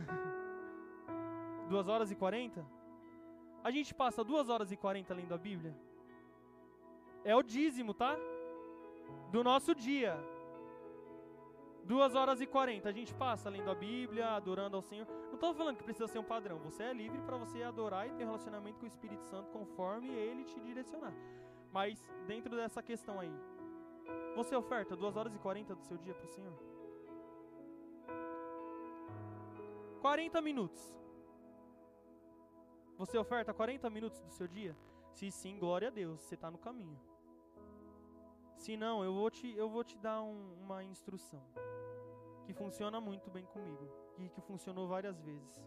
[laughs] 2 horas e 40? A gente passa 2 horas e 40 lendo a Bíblia? É o dízimo, tá? Do nosso dia. 2 horas e 40. A gente passa lendo a Bíblia, adorando ao Senhor. Não estou falando que precisa ser um padrão. Você é livre para você adorar e ter relacionamento com o Espírito Santo conforme ele te direcionar. Mas dentro dessa questão aí, você oferta 2 horas e 40 do seu dia para o Senhor? 40 minutos. Você oferta 40 minutos do seu dia? Se sim, glória a Deus, você está no caminho. Se não, eu vou te, eu vou te dar um, uma instrução que funciona muito bem comigo e que funcionou várias vezes.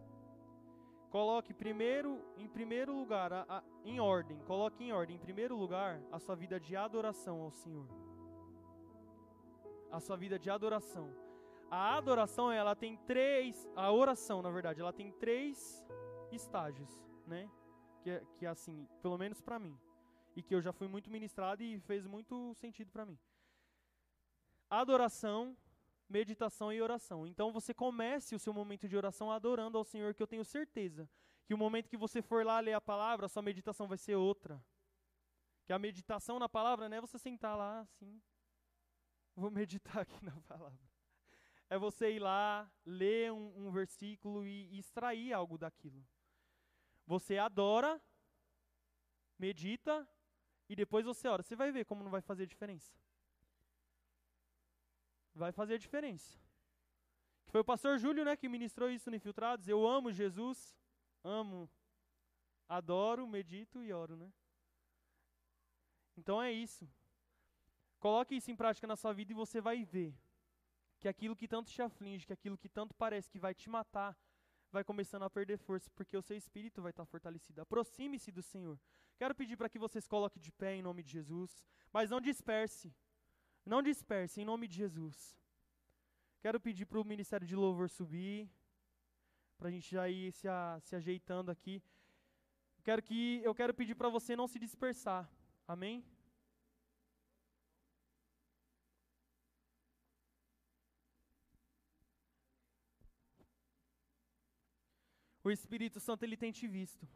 Coloque primeiro, em primeiro lugar, a, a, em ordem, coloque em ordem, em primeiro lugar, a sua vida de adoração ao Senhor. A sua vida de adoração. A adoração, ela tem três, a oração, na verdade, ela tem três estágios, né? Que, é, que é assim, pelo menos para mim e que eu já fui muito ministrado e fez muito sentido para mim. Adoração, meditação e oração. Então você comece o seu momento de oração adorando ao Senhor, que eu tenho certeza que o momento que você for lá ler a palavra, a sua meditação vai ser outra. Que a meditação na palavra não é você sentar lá assim, vou meditar aqui na palavra. É você ir lá, ler um, um versículo e, e extrair algo daquilo. Você adora, medita e depois você ora. Você vai ver como não vai fazer diferença. Vai fazer diferença. Que foi o pastor Júlio, né, que ministrou isso no Infiltrados. Eu amo Jesus, amo, adoro, medito e oro, né? Então é isso. Coloque isso em prática na sua vida e você vai ver que aquilo que tanto te aflige, que aquilo que tanto parece que vai te matar, vai começando a perder força, porque o seu espírito vai estar fortalecido. Aproxime-se do Senhor. Quero pedir para que vocês coloquem de pé em nome de Jesus, mas não disperse. Não disperse em nome de Jesus. Quero pedir para o Ministério de Louvor subir, para a gente já ir se, a, se ajeitando aqui. Quero que, eu quero pedir para você não se dispersar. Amém? O Espírito Santo ele tem te visto.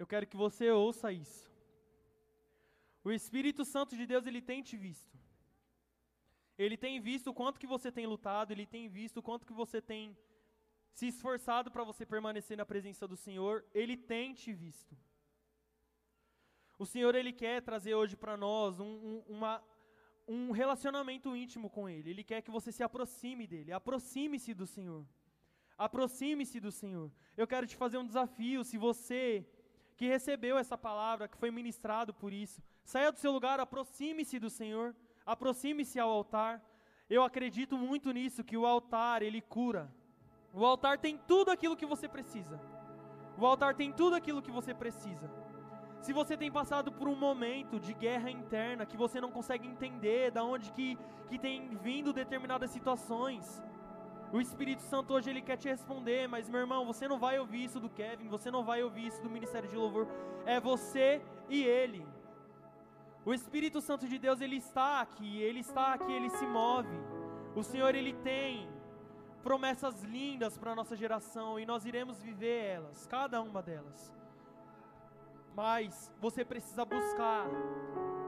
Eu quero que você ouça isso. O Espírito Santo de Deus, ele tem te visto. Ele tem visto o quanto que você tem lutado, ele tem visto o quanto que você tem se esforçado para você permanecer na presença do Senhor, Ele tem te visto. O Senhor, Ele quer trazer hoje para nós um, um, uma, um relacionamento íntimo com Ele. Ele quer que você se aproxime dEle. Aproxime-se do Senhor. Aproxime-se do Senhor. Eu quero te fazer um desafio. Se você que recebeu essa palavra, que foi ministrado por isso, saia do seu lugar, aproxime-se do Senhor. Aproxime-se ao altar. Eu acredito muito nisso, que o altar, ele cura. O altar tem tudo aquilo que você precisa. O altar tem tudo aquilo que você precisa. Se você tem passado por um momento de guerra interna que você não consegue entender da onde que, que tem vindo determinadas situações, o Espírito Santo hoje ele quer te responder, mas meu irmão, você não vai ouvir isso do Kevin, você não vai ouvir isso do Ministério de Louvor, é você e ele. O Espírito Santo de Deus ele está aqui, ele está aqui, ele se move. O Senhor ele tem promessas lindas para a nossa geração e nós iremos viver elas, cada uma delas. Mas você precisa buscar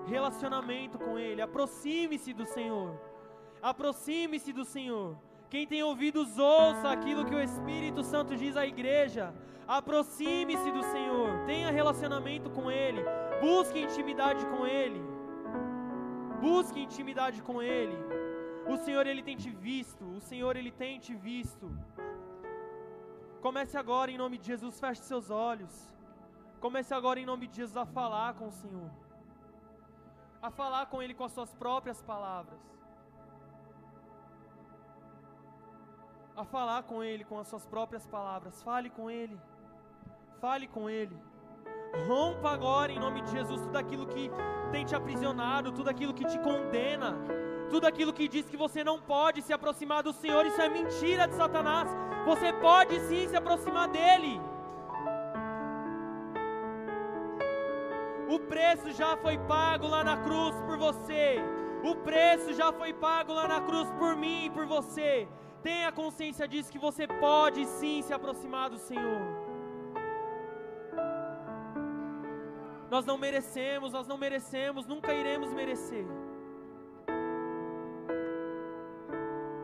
relacionamento com Ele. Aproxime-se do Senhor. Aproxime-se do Senhor. Quem tem ouvidos, ouça aquilo que o Espírito Santo diz à igreja. Aproxime-se do Senhor. Tenha relacionamento com Ele. Busque intimidade com Ele. Busque intimidade com Ele. O Senhor, Ele tem te visto. O Senhor, Ele tem te visto. Comece agora, em nome de Jesus. Feche seus olhos. Comece agora em nome de Jesus a falar com o Senhor. A falar com Ele com as suas próprias palavras. A falar com Ele com as suas próprias palavras. Fale com Ele. Fale com Ele. Rompa agora em nome de Jesus tudo aquilo que tem te aprisionado, tudo aquilo que te condena, tudo aquilo que diz que você não pode se aproximar do Senhor. Isso é mentira de Satanás. Você pode sim se aproximar dEle. O preço já foi pago lá na cruz por você. O preço já foi pago lá na cruz por mim e por você. Tenha consciência disso que você pode sim se aproximar do Senhor. Nós não merecemos, nós não merecemos, nunca iremos merecer.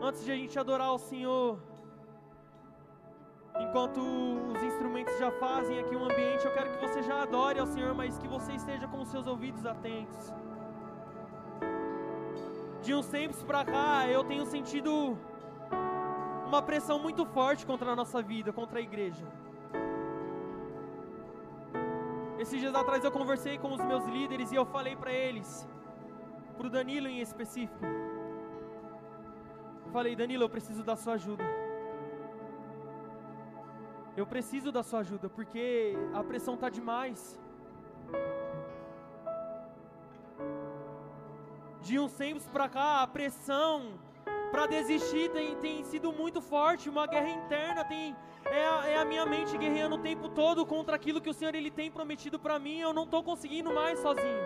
Antes de a gente adorar o Senhor, Enquanto os instrumentos já fazem aqui um ambiente, eu quero que você já adore ao Senhor, mas que você esteja com os seus ouvidos atentos. De uns tempos para cá, eu tenho sentido uma pressão muito forte contra a nossa vida, contra a igreja. Esses dias atrás eu conversei com os meus líderes e eu falei para eles, para o Danilo em específico. Falei, Danilo, eu preciso da sua ajuda. Eu preciso da sua ajuda porque a pressão está demais. De uns tempos para cá, a pressão para desistir tem, tem, sido muito forte. Uma guerra interna tem é a, é a, minha mente guerreando o tempo todo contra aquilo que o Senhor ele tem prometido para mim. Eu não estou conseguindo mais sozinho.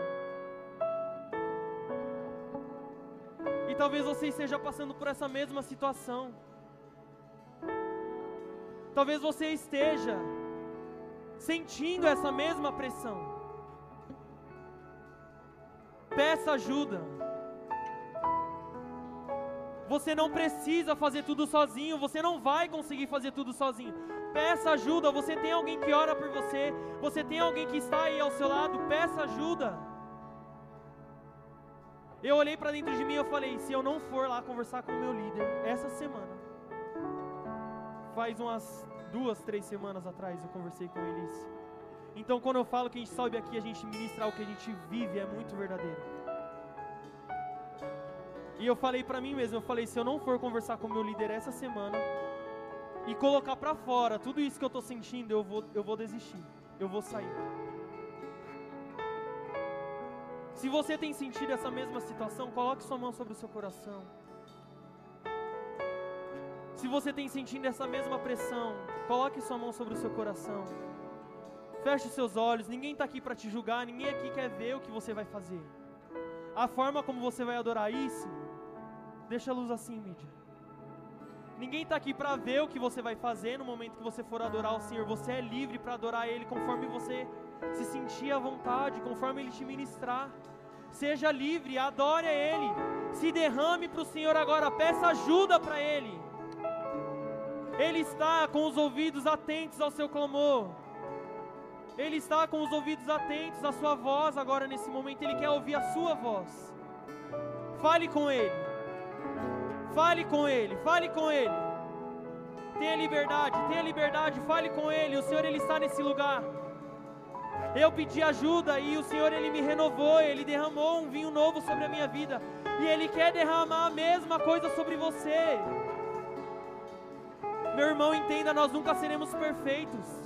E talvez você esteja passando por essa mesma situação. Talvez você esteja sentindo essa mesma pressão. Peça ajuda. Você não precisa fazer tudo sozinho, você não vai conseguir fazer tudo sozinho. Peça ajuda, você tem alguém que ora por você, você tem alguém que está aí ao seu lado, peça ajuda. Eu olhei para dentro de mim e falei: se eu não for lá conversar com o meu líder essa semana, faz umas duas, três semanas atrás eu conversei com eles. Então, quando eu falo que a gente sobe aqui, a gente ministra o que a gente vive, é muito verdadeiro. E eu falei para mim mesmo, eu falei, se eu não for conversar com o meu líder essa semana e colocar para fora tudo isso que eu estou sentindo, eu vou, eu vou desistir, eu vou sair. Se você tem sentido essa mesma situação, coloque sua mão sobre o seu coração. Se você tem sentindo essa mesma pressão, coloque sua mão sobre o seu coração. Feche seus olhos. Ninguém está aqui para te julgar. Ninguém aqui quer ver o que você vai fazer. A forma como você vai adorar isso, deixa a luz assim, mídia. Ninguém está aqui para ver o que você vai fazer no momento que você for adorar o Senhor. Você é livre para adorar Ele conforme você se sentir à vontade, conforme Ele te ministrar. Seja livre, adore a Ele. Se derrame para o Senhor agora, peça ajuda para Ele. Ele está com os ouvidos atentos ao seu clamor. Ele está com os ouvidos atentos à sua voz agora nesse momento. Ele quer ouvir a sua voz. Fale com Ele. Fale com Ele. Fale com Ele. Tenha liberdade, tenha liberdade. Fale com Ele. O Senhor, Ele está nesse lugar. Eu pedi ajuda e o Senhor, Ele me renovou. Ele derramou um vinho novo sobre a minha vida. E Ele quer derramar a mesma coisa sobre você. Meu irmão, entenda: nós nunca seremos perfeitos.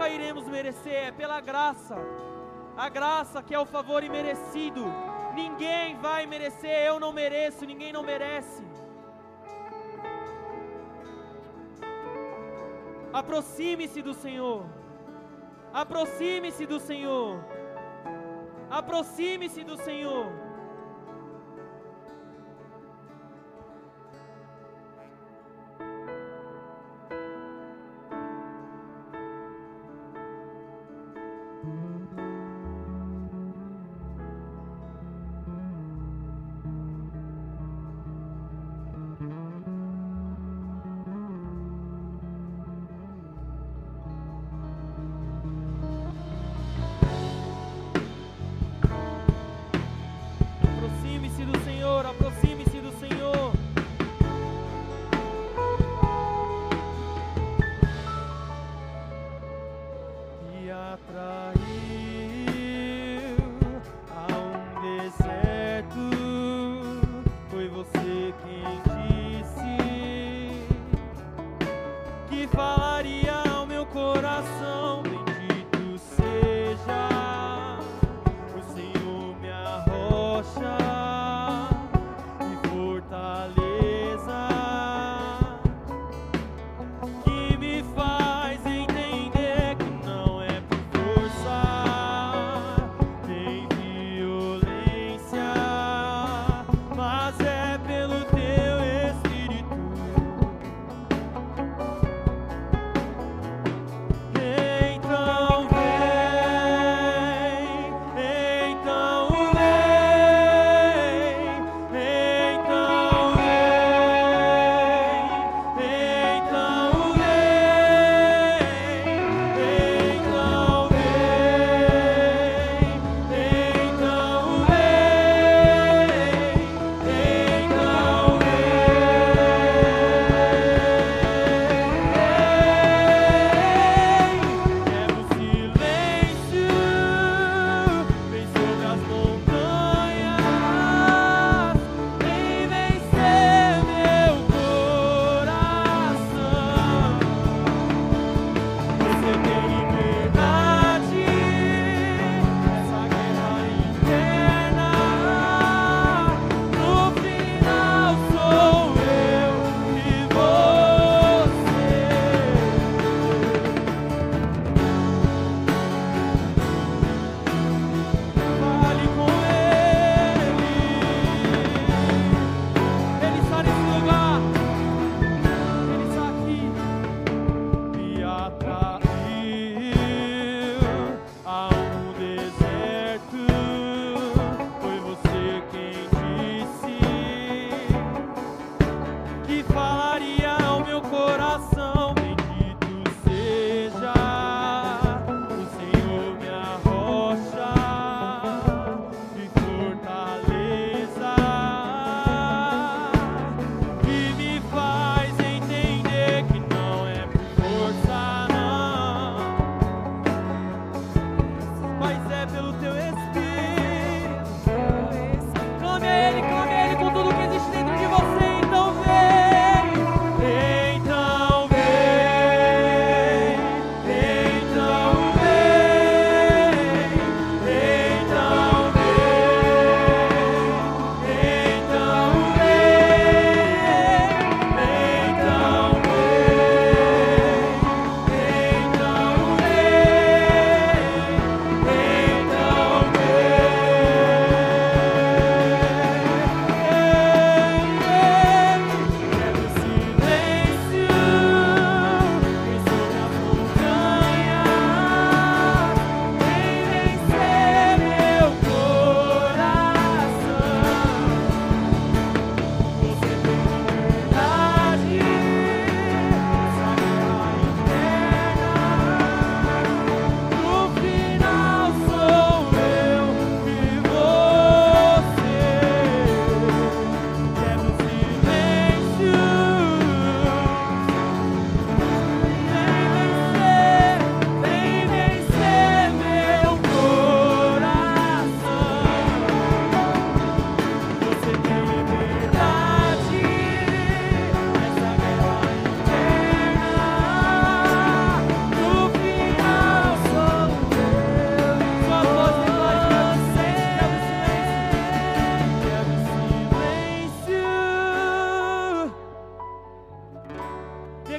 nunca iremos merecer, é pela graça. A graça que é o favor imerecido. Ninguém vai merecer, eu não mereço, ninguém não merece. Aproxime-se do Senhor. Aproxime-se do Senhor. Aproxime-se do Senhor.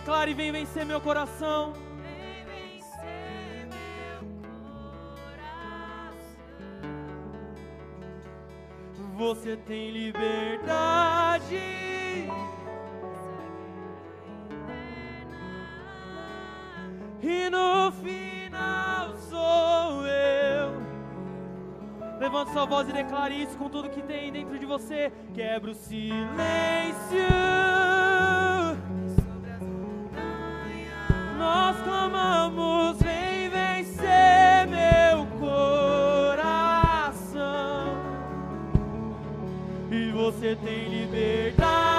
Declare: Vem vencer meu coração. Você tem liberdade. E no final sou eu. Levante sua voz e declare isso com tudo que tem dentro de você. Quebra o silêncio. Você tem liberdade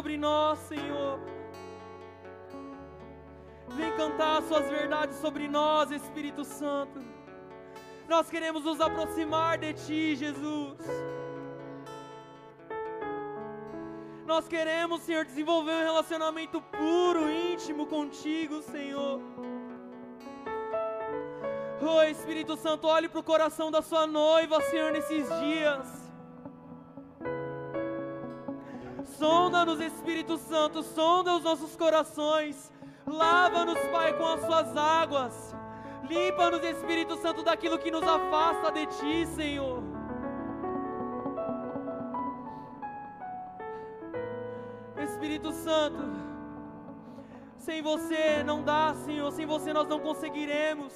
sobre nós, Senhor. Vem cantar as suas verdades sobre nós, Espírito Santo. Nós queremos nos aproximar de Ti, Jesus. Nós queremos, Senhor, desenvolver um relacionamento puro, íntimo contigo, Senhor. Oh Espírito Santo, olhe para o coração da sua noiva, Senhor, nesses dias. Sonda-nos, Espírito Santo, sonda os nossos corações. Lava-nos, Pai, com as suas águas. Limpa-nos, Espírito Santo, daquilo que nos afasta de Ti, Senhor. Espírito Santo, sem você não dá, Senhor, sem você nós não conseguiremos.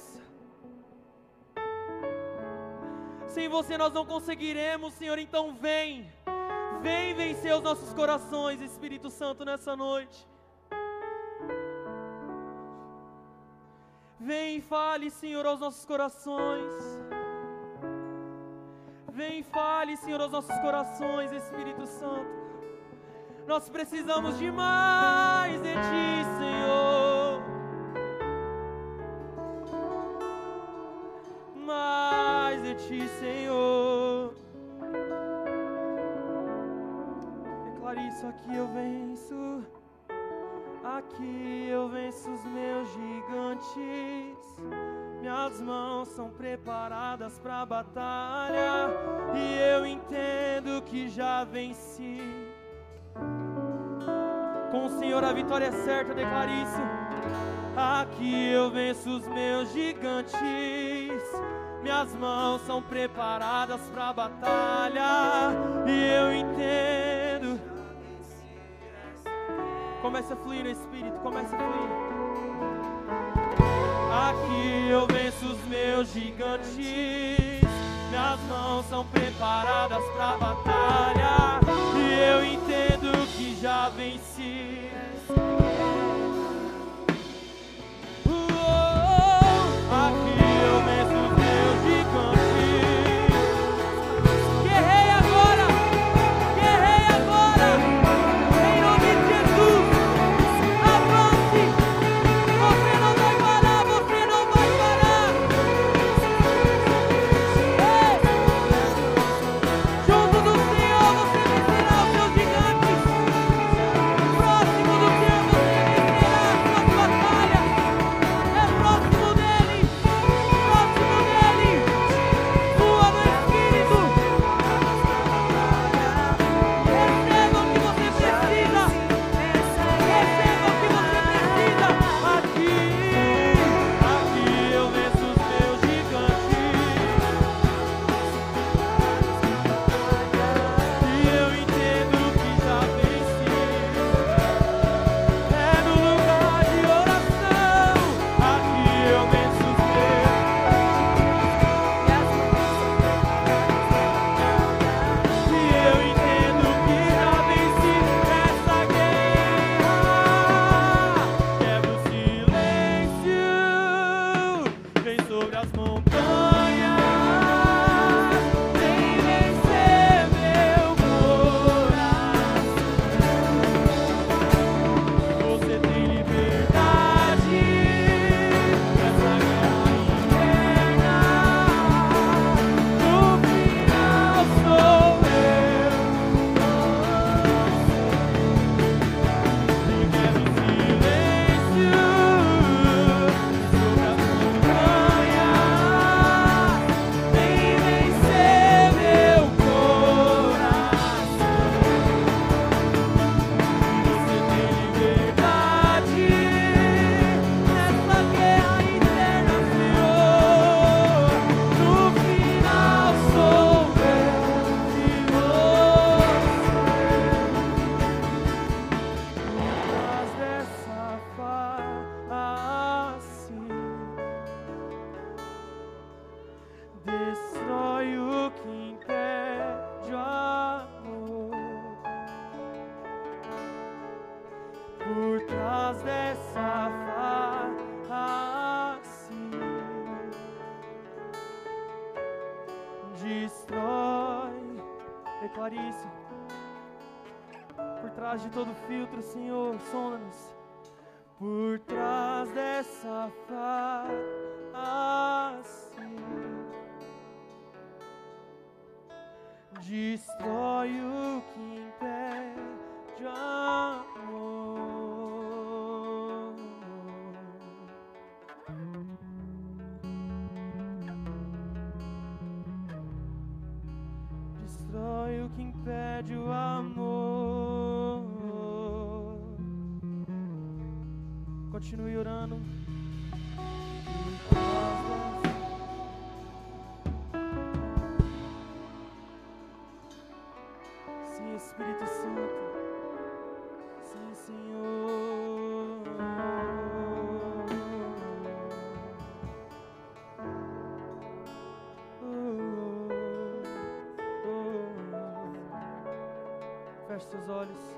Sem você nós não conseguiremos, Senhor. Então vem. Vem vencer os nossos corações, Espírito Santo, nessa noite. Vem e fale, Senhor, aos nossos corações. Vem e fale, Senhor, aos nossos corações, Espírito Santo. Nós precisamos de mais de Ti, Senhor. Mais de Ti, Senhor. Declare isso aqui, eu venço. Aqui eu venço os meus gigantes. Minhas mãos são preparadas para batalha. E eu entendo que já venci. Com o Senhor a vitória é certa, declare isso. Aqui eu venço os meus gigantes. Minhas mãos são preparadas para batalha. E eu entendo. Comece a fluir no Espírito, comece a fluir. Aqui eu venço os meus gigantes. Minhas mãos são preparadas para batalha. E eu entendo que já venci. Uou, Aqui eu venço trás de todo filtro, Senhor, sonda-nos. Por trás dessa face Feche seus olhos.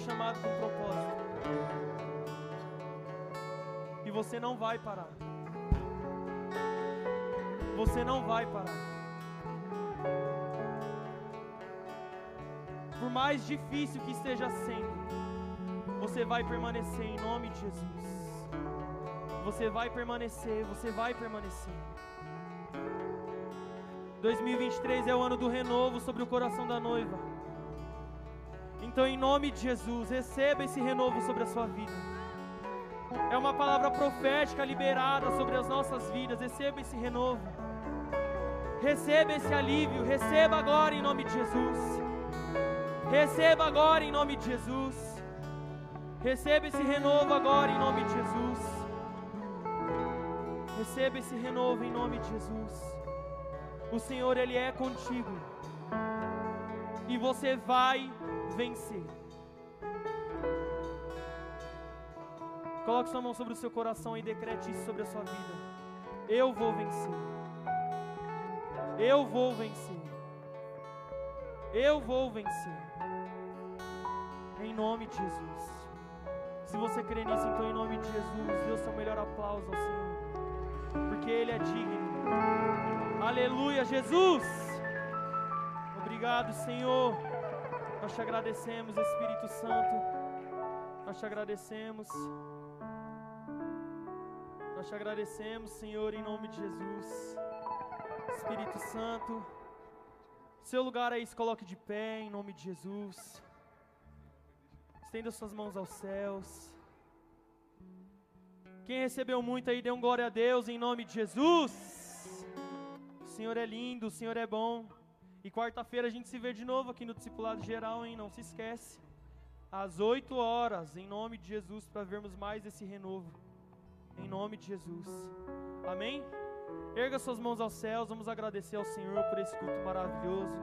Chamado com propósito. E você não vai parar. Você não vai parar. Por mais difícil que esteja sendo, você vai permanecer em nome de Jesus. Você vai permanecer, você vai permanecer. 2023 é o ano do renovo sobre o coração da noiva. Então, em nome de Jesus, receba esse renovo sobre a sua vida. É uma palavra profética liberada sobre as nossas vidas. Receba esse renovo. Receba esse alívio. Receba agora em nome de Jesus. Receba agora em nome de Jesus. Receba esse renovo agora em nome de Jesus. Receba esse renovo em nome de Jesus. O Senhor, Ele é contigo. E você vai vencer. Coloque sua mão sobre o seu coração e decrete isso sobre a sua vida. Eu vou vencer. Eu vou vencer. Eu vou vencer. Em nome de Jesus. Se você crê nisso, então em nome de Jesus, o seu melhor aplauso ao Senhor. Porque Ele é digno. Aleluia, Jesus. Obrigado, Senhor. Nós te agradecemos, Espírito Santo. Nós te agradecemos. Nós te agradecemos, Senhor, em nome de Jesus. Espírito Santo, seu lugar aí se coloque de pé, em nome de Jesus. Estenda suas mãos aos céus. Quem recebeu muito aí, dê um glória a Deus, em nome de Jesus. O Senhor é lindo, o Senhor é bom. E quarta-feira a gente se vê de novo aqui no Discipulado Geral, hein? Não se esquece. Às 8 horas, em nome de Jesus, para vermos mais esse renovo. Em nome de Jesus. Amém? Erga suas mãos aos céus, vamos agradecer ao Senhor por esse culto maravilhoso.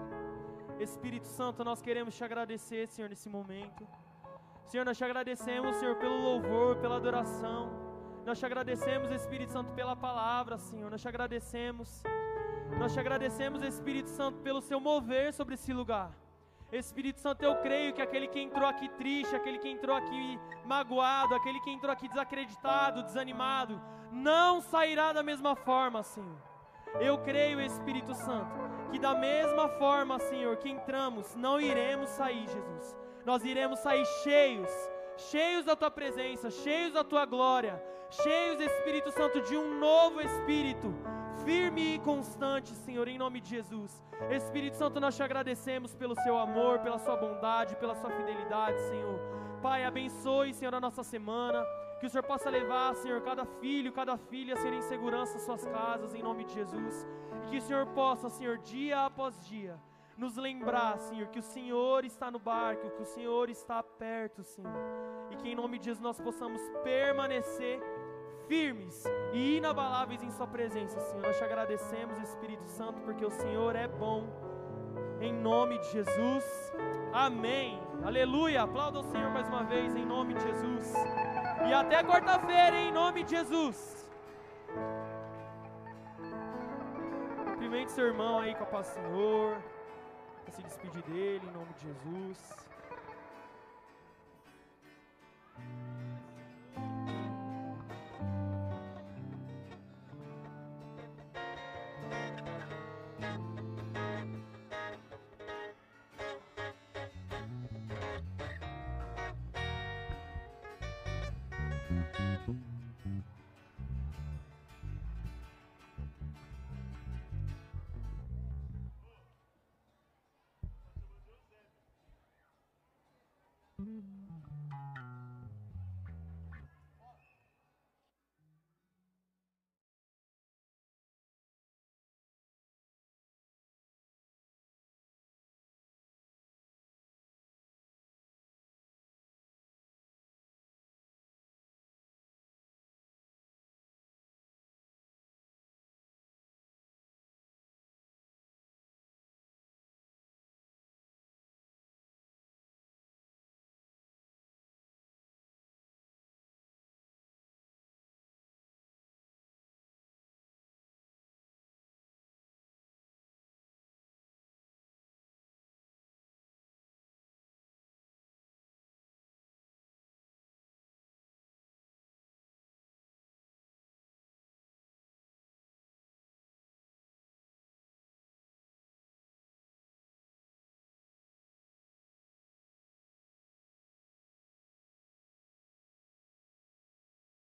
Espírito Santo, nós queremos te agradecer, Senhor, nesse momento. Senhor, nós te agradecemos, Senhor, pelo louvor, pela adoração. Nós te agradecemos, Espírito Santo, pela palavra, Senhor. Nós te agradecemos. Nós te agradecemos, Espírito Santo, pelo seu mover sobre esse lugar. Espírito Santo, eu creio que aquele que entrou aqui triste, aquele que entrou aqui magoado, aquele que entrou aqui desacreditado, desanimado, não sairá da mesma forma, Senhor. Eu creio, Espírito Santo, que da mesma forma, Senhor, que entramos, não iremos sair, Jesus. Nós iremos sair cheios, cheios da tua presença, cheios da tua glória, cheios, Espírito Santo, de um novo Espírito, firme e constante, Senhor, em nome de Jesus. Espírito Santo, nós te agradecemos pelo seu amor, pela sua bondade, pela sua fidelidade, Senhor. Pai, abençoe, Senhor, a nossa semana. Que o Senhor possa levar, Senhor, cada filho, cada filha ser em segurança às suas casas, em nome de Jesus. E que o Senhor possa, Senhor, dia após dia, nos lembrar, Senhor, que o Senhor está no barco, que o Senhor está perto, Senhor. E que em nome de Jesus nós possamos permanecer firmes e inabaláveis em Sua presença, Senhor. Nós te agradecemos, Espírito Santo, porque o Senhor é bom. Em nome de Jesus. Amém. Aleluia. Aplauda o Senhor mais uma vez, em nome de Jesus. E até quarta-feira, em nome de Jesus. Cumprimente seu irmão aí com a paz do Senhor. Se despedir dele, em nome de Jesus. Mm-hmm.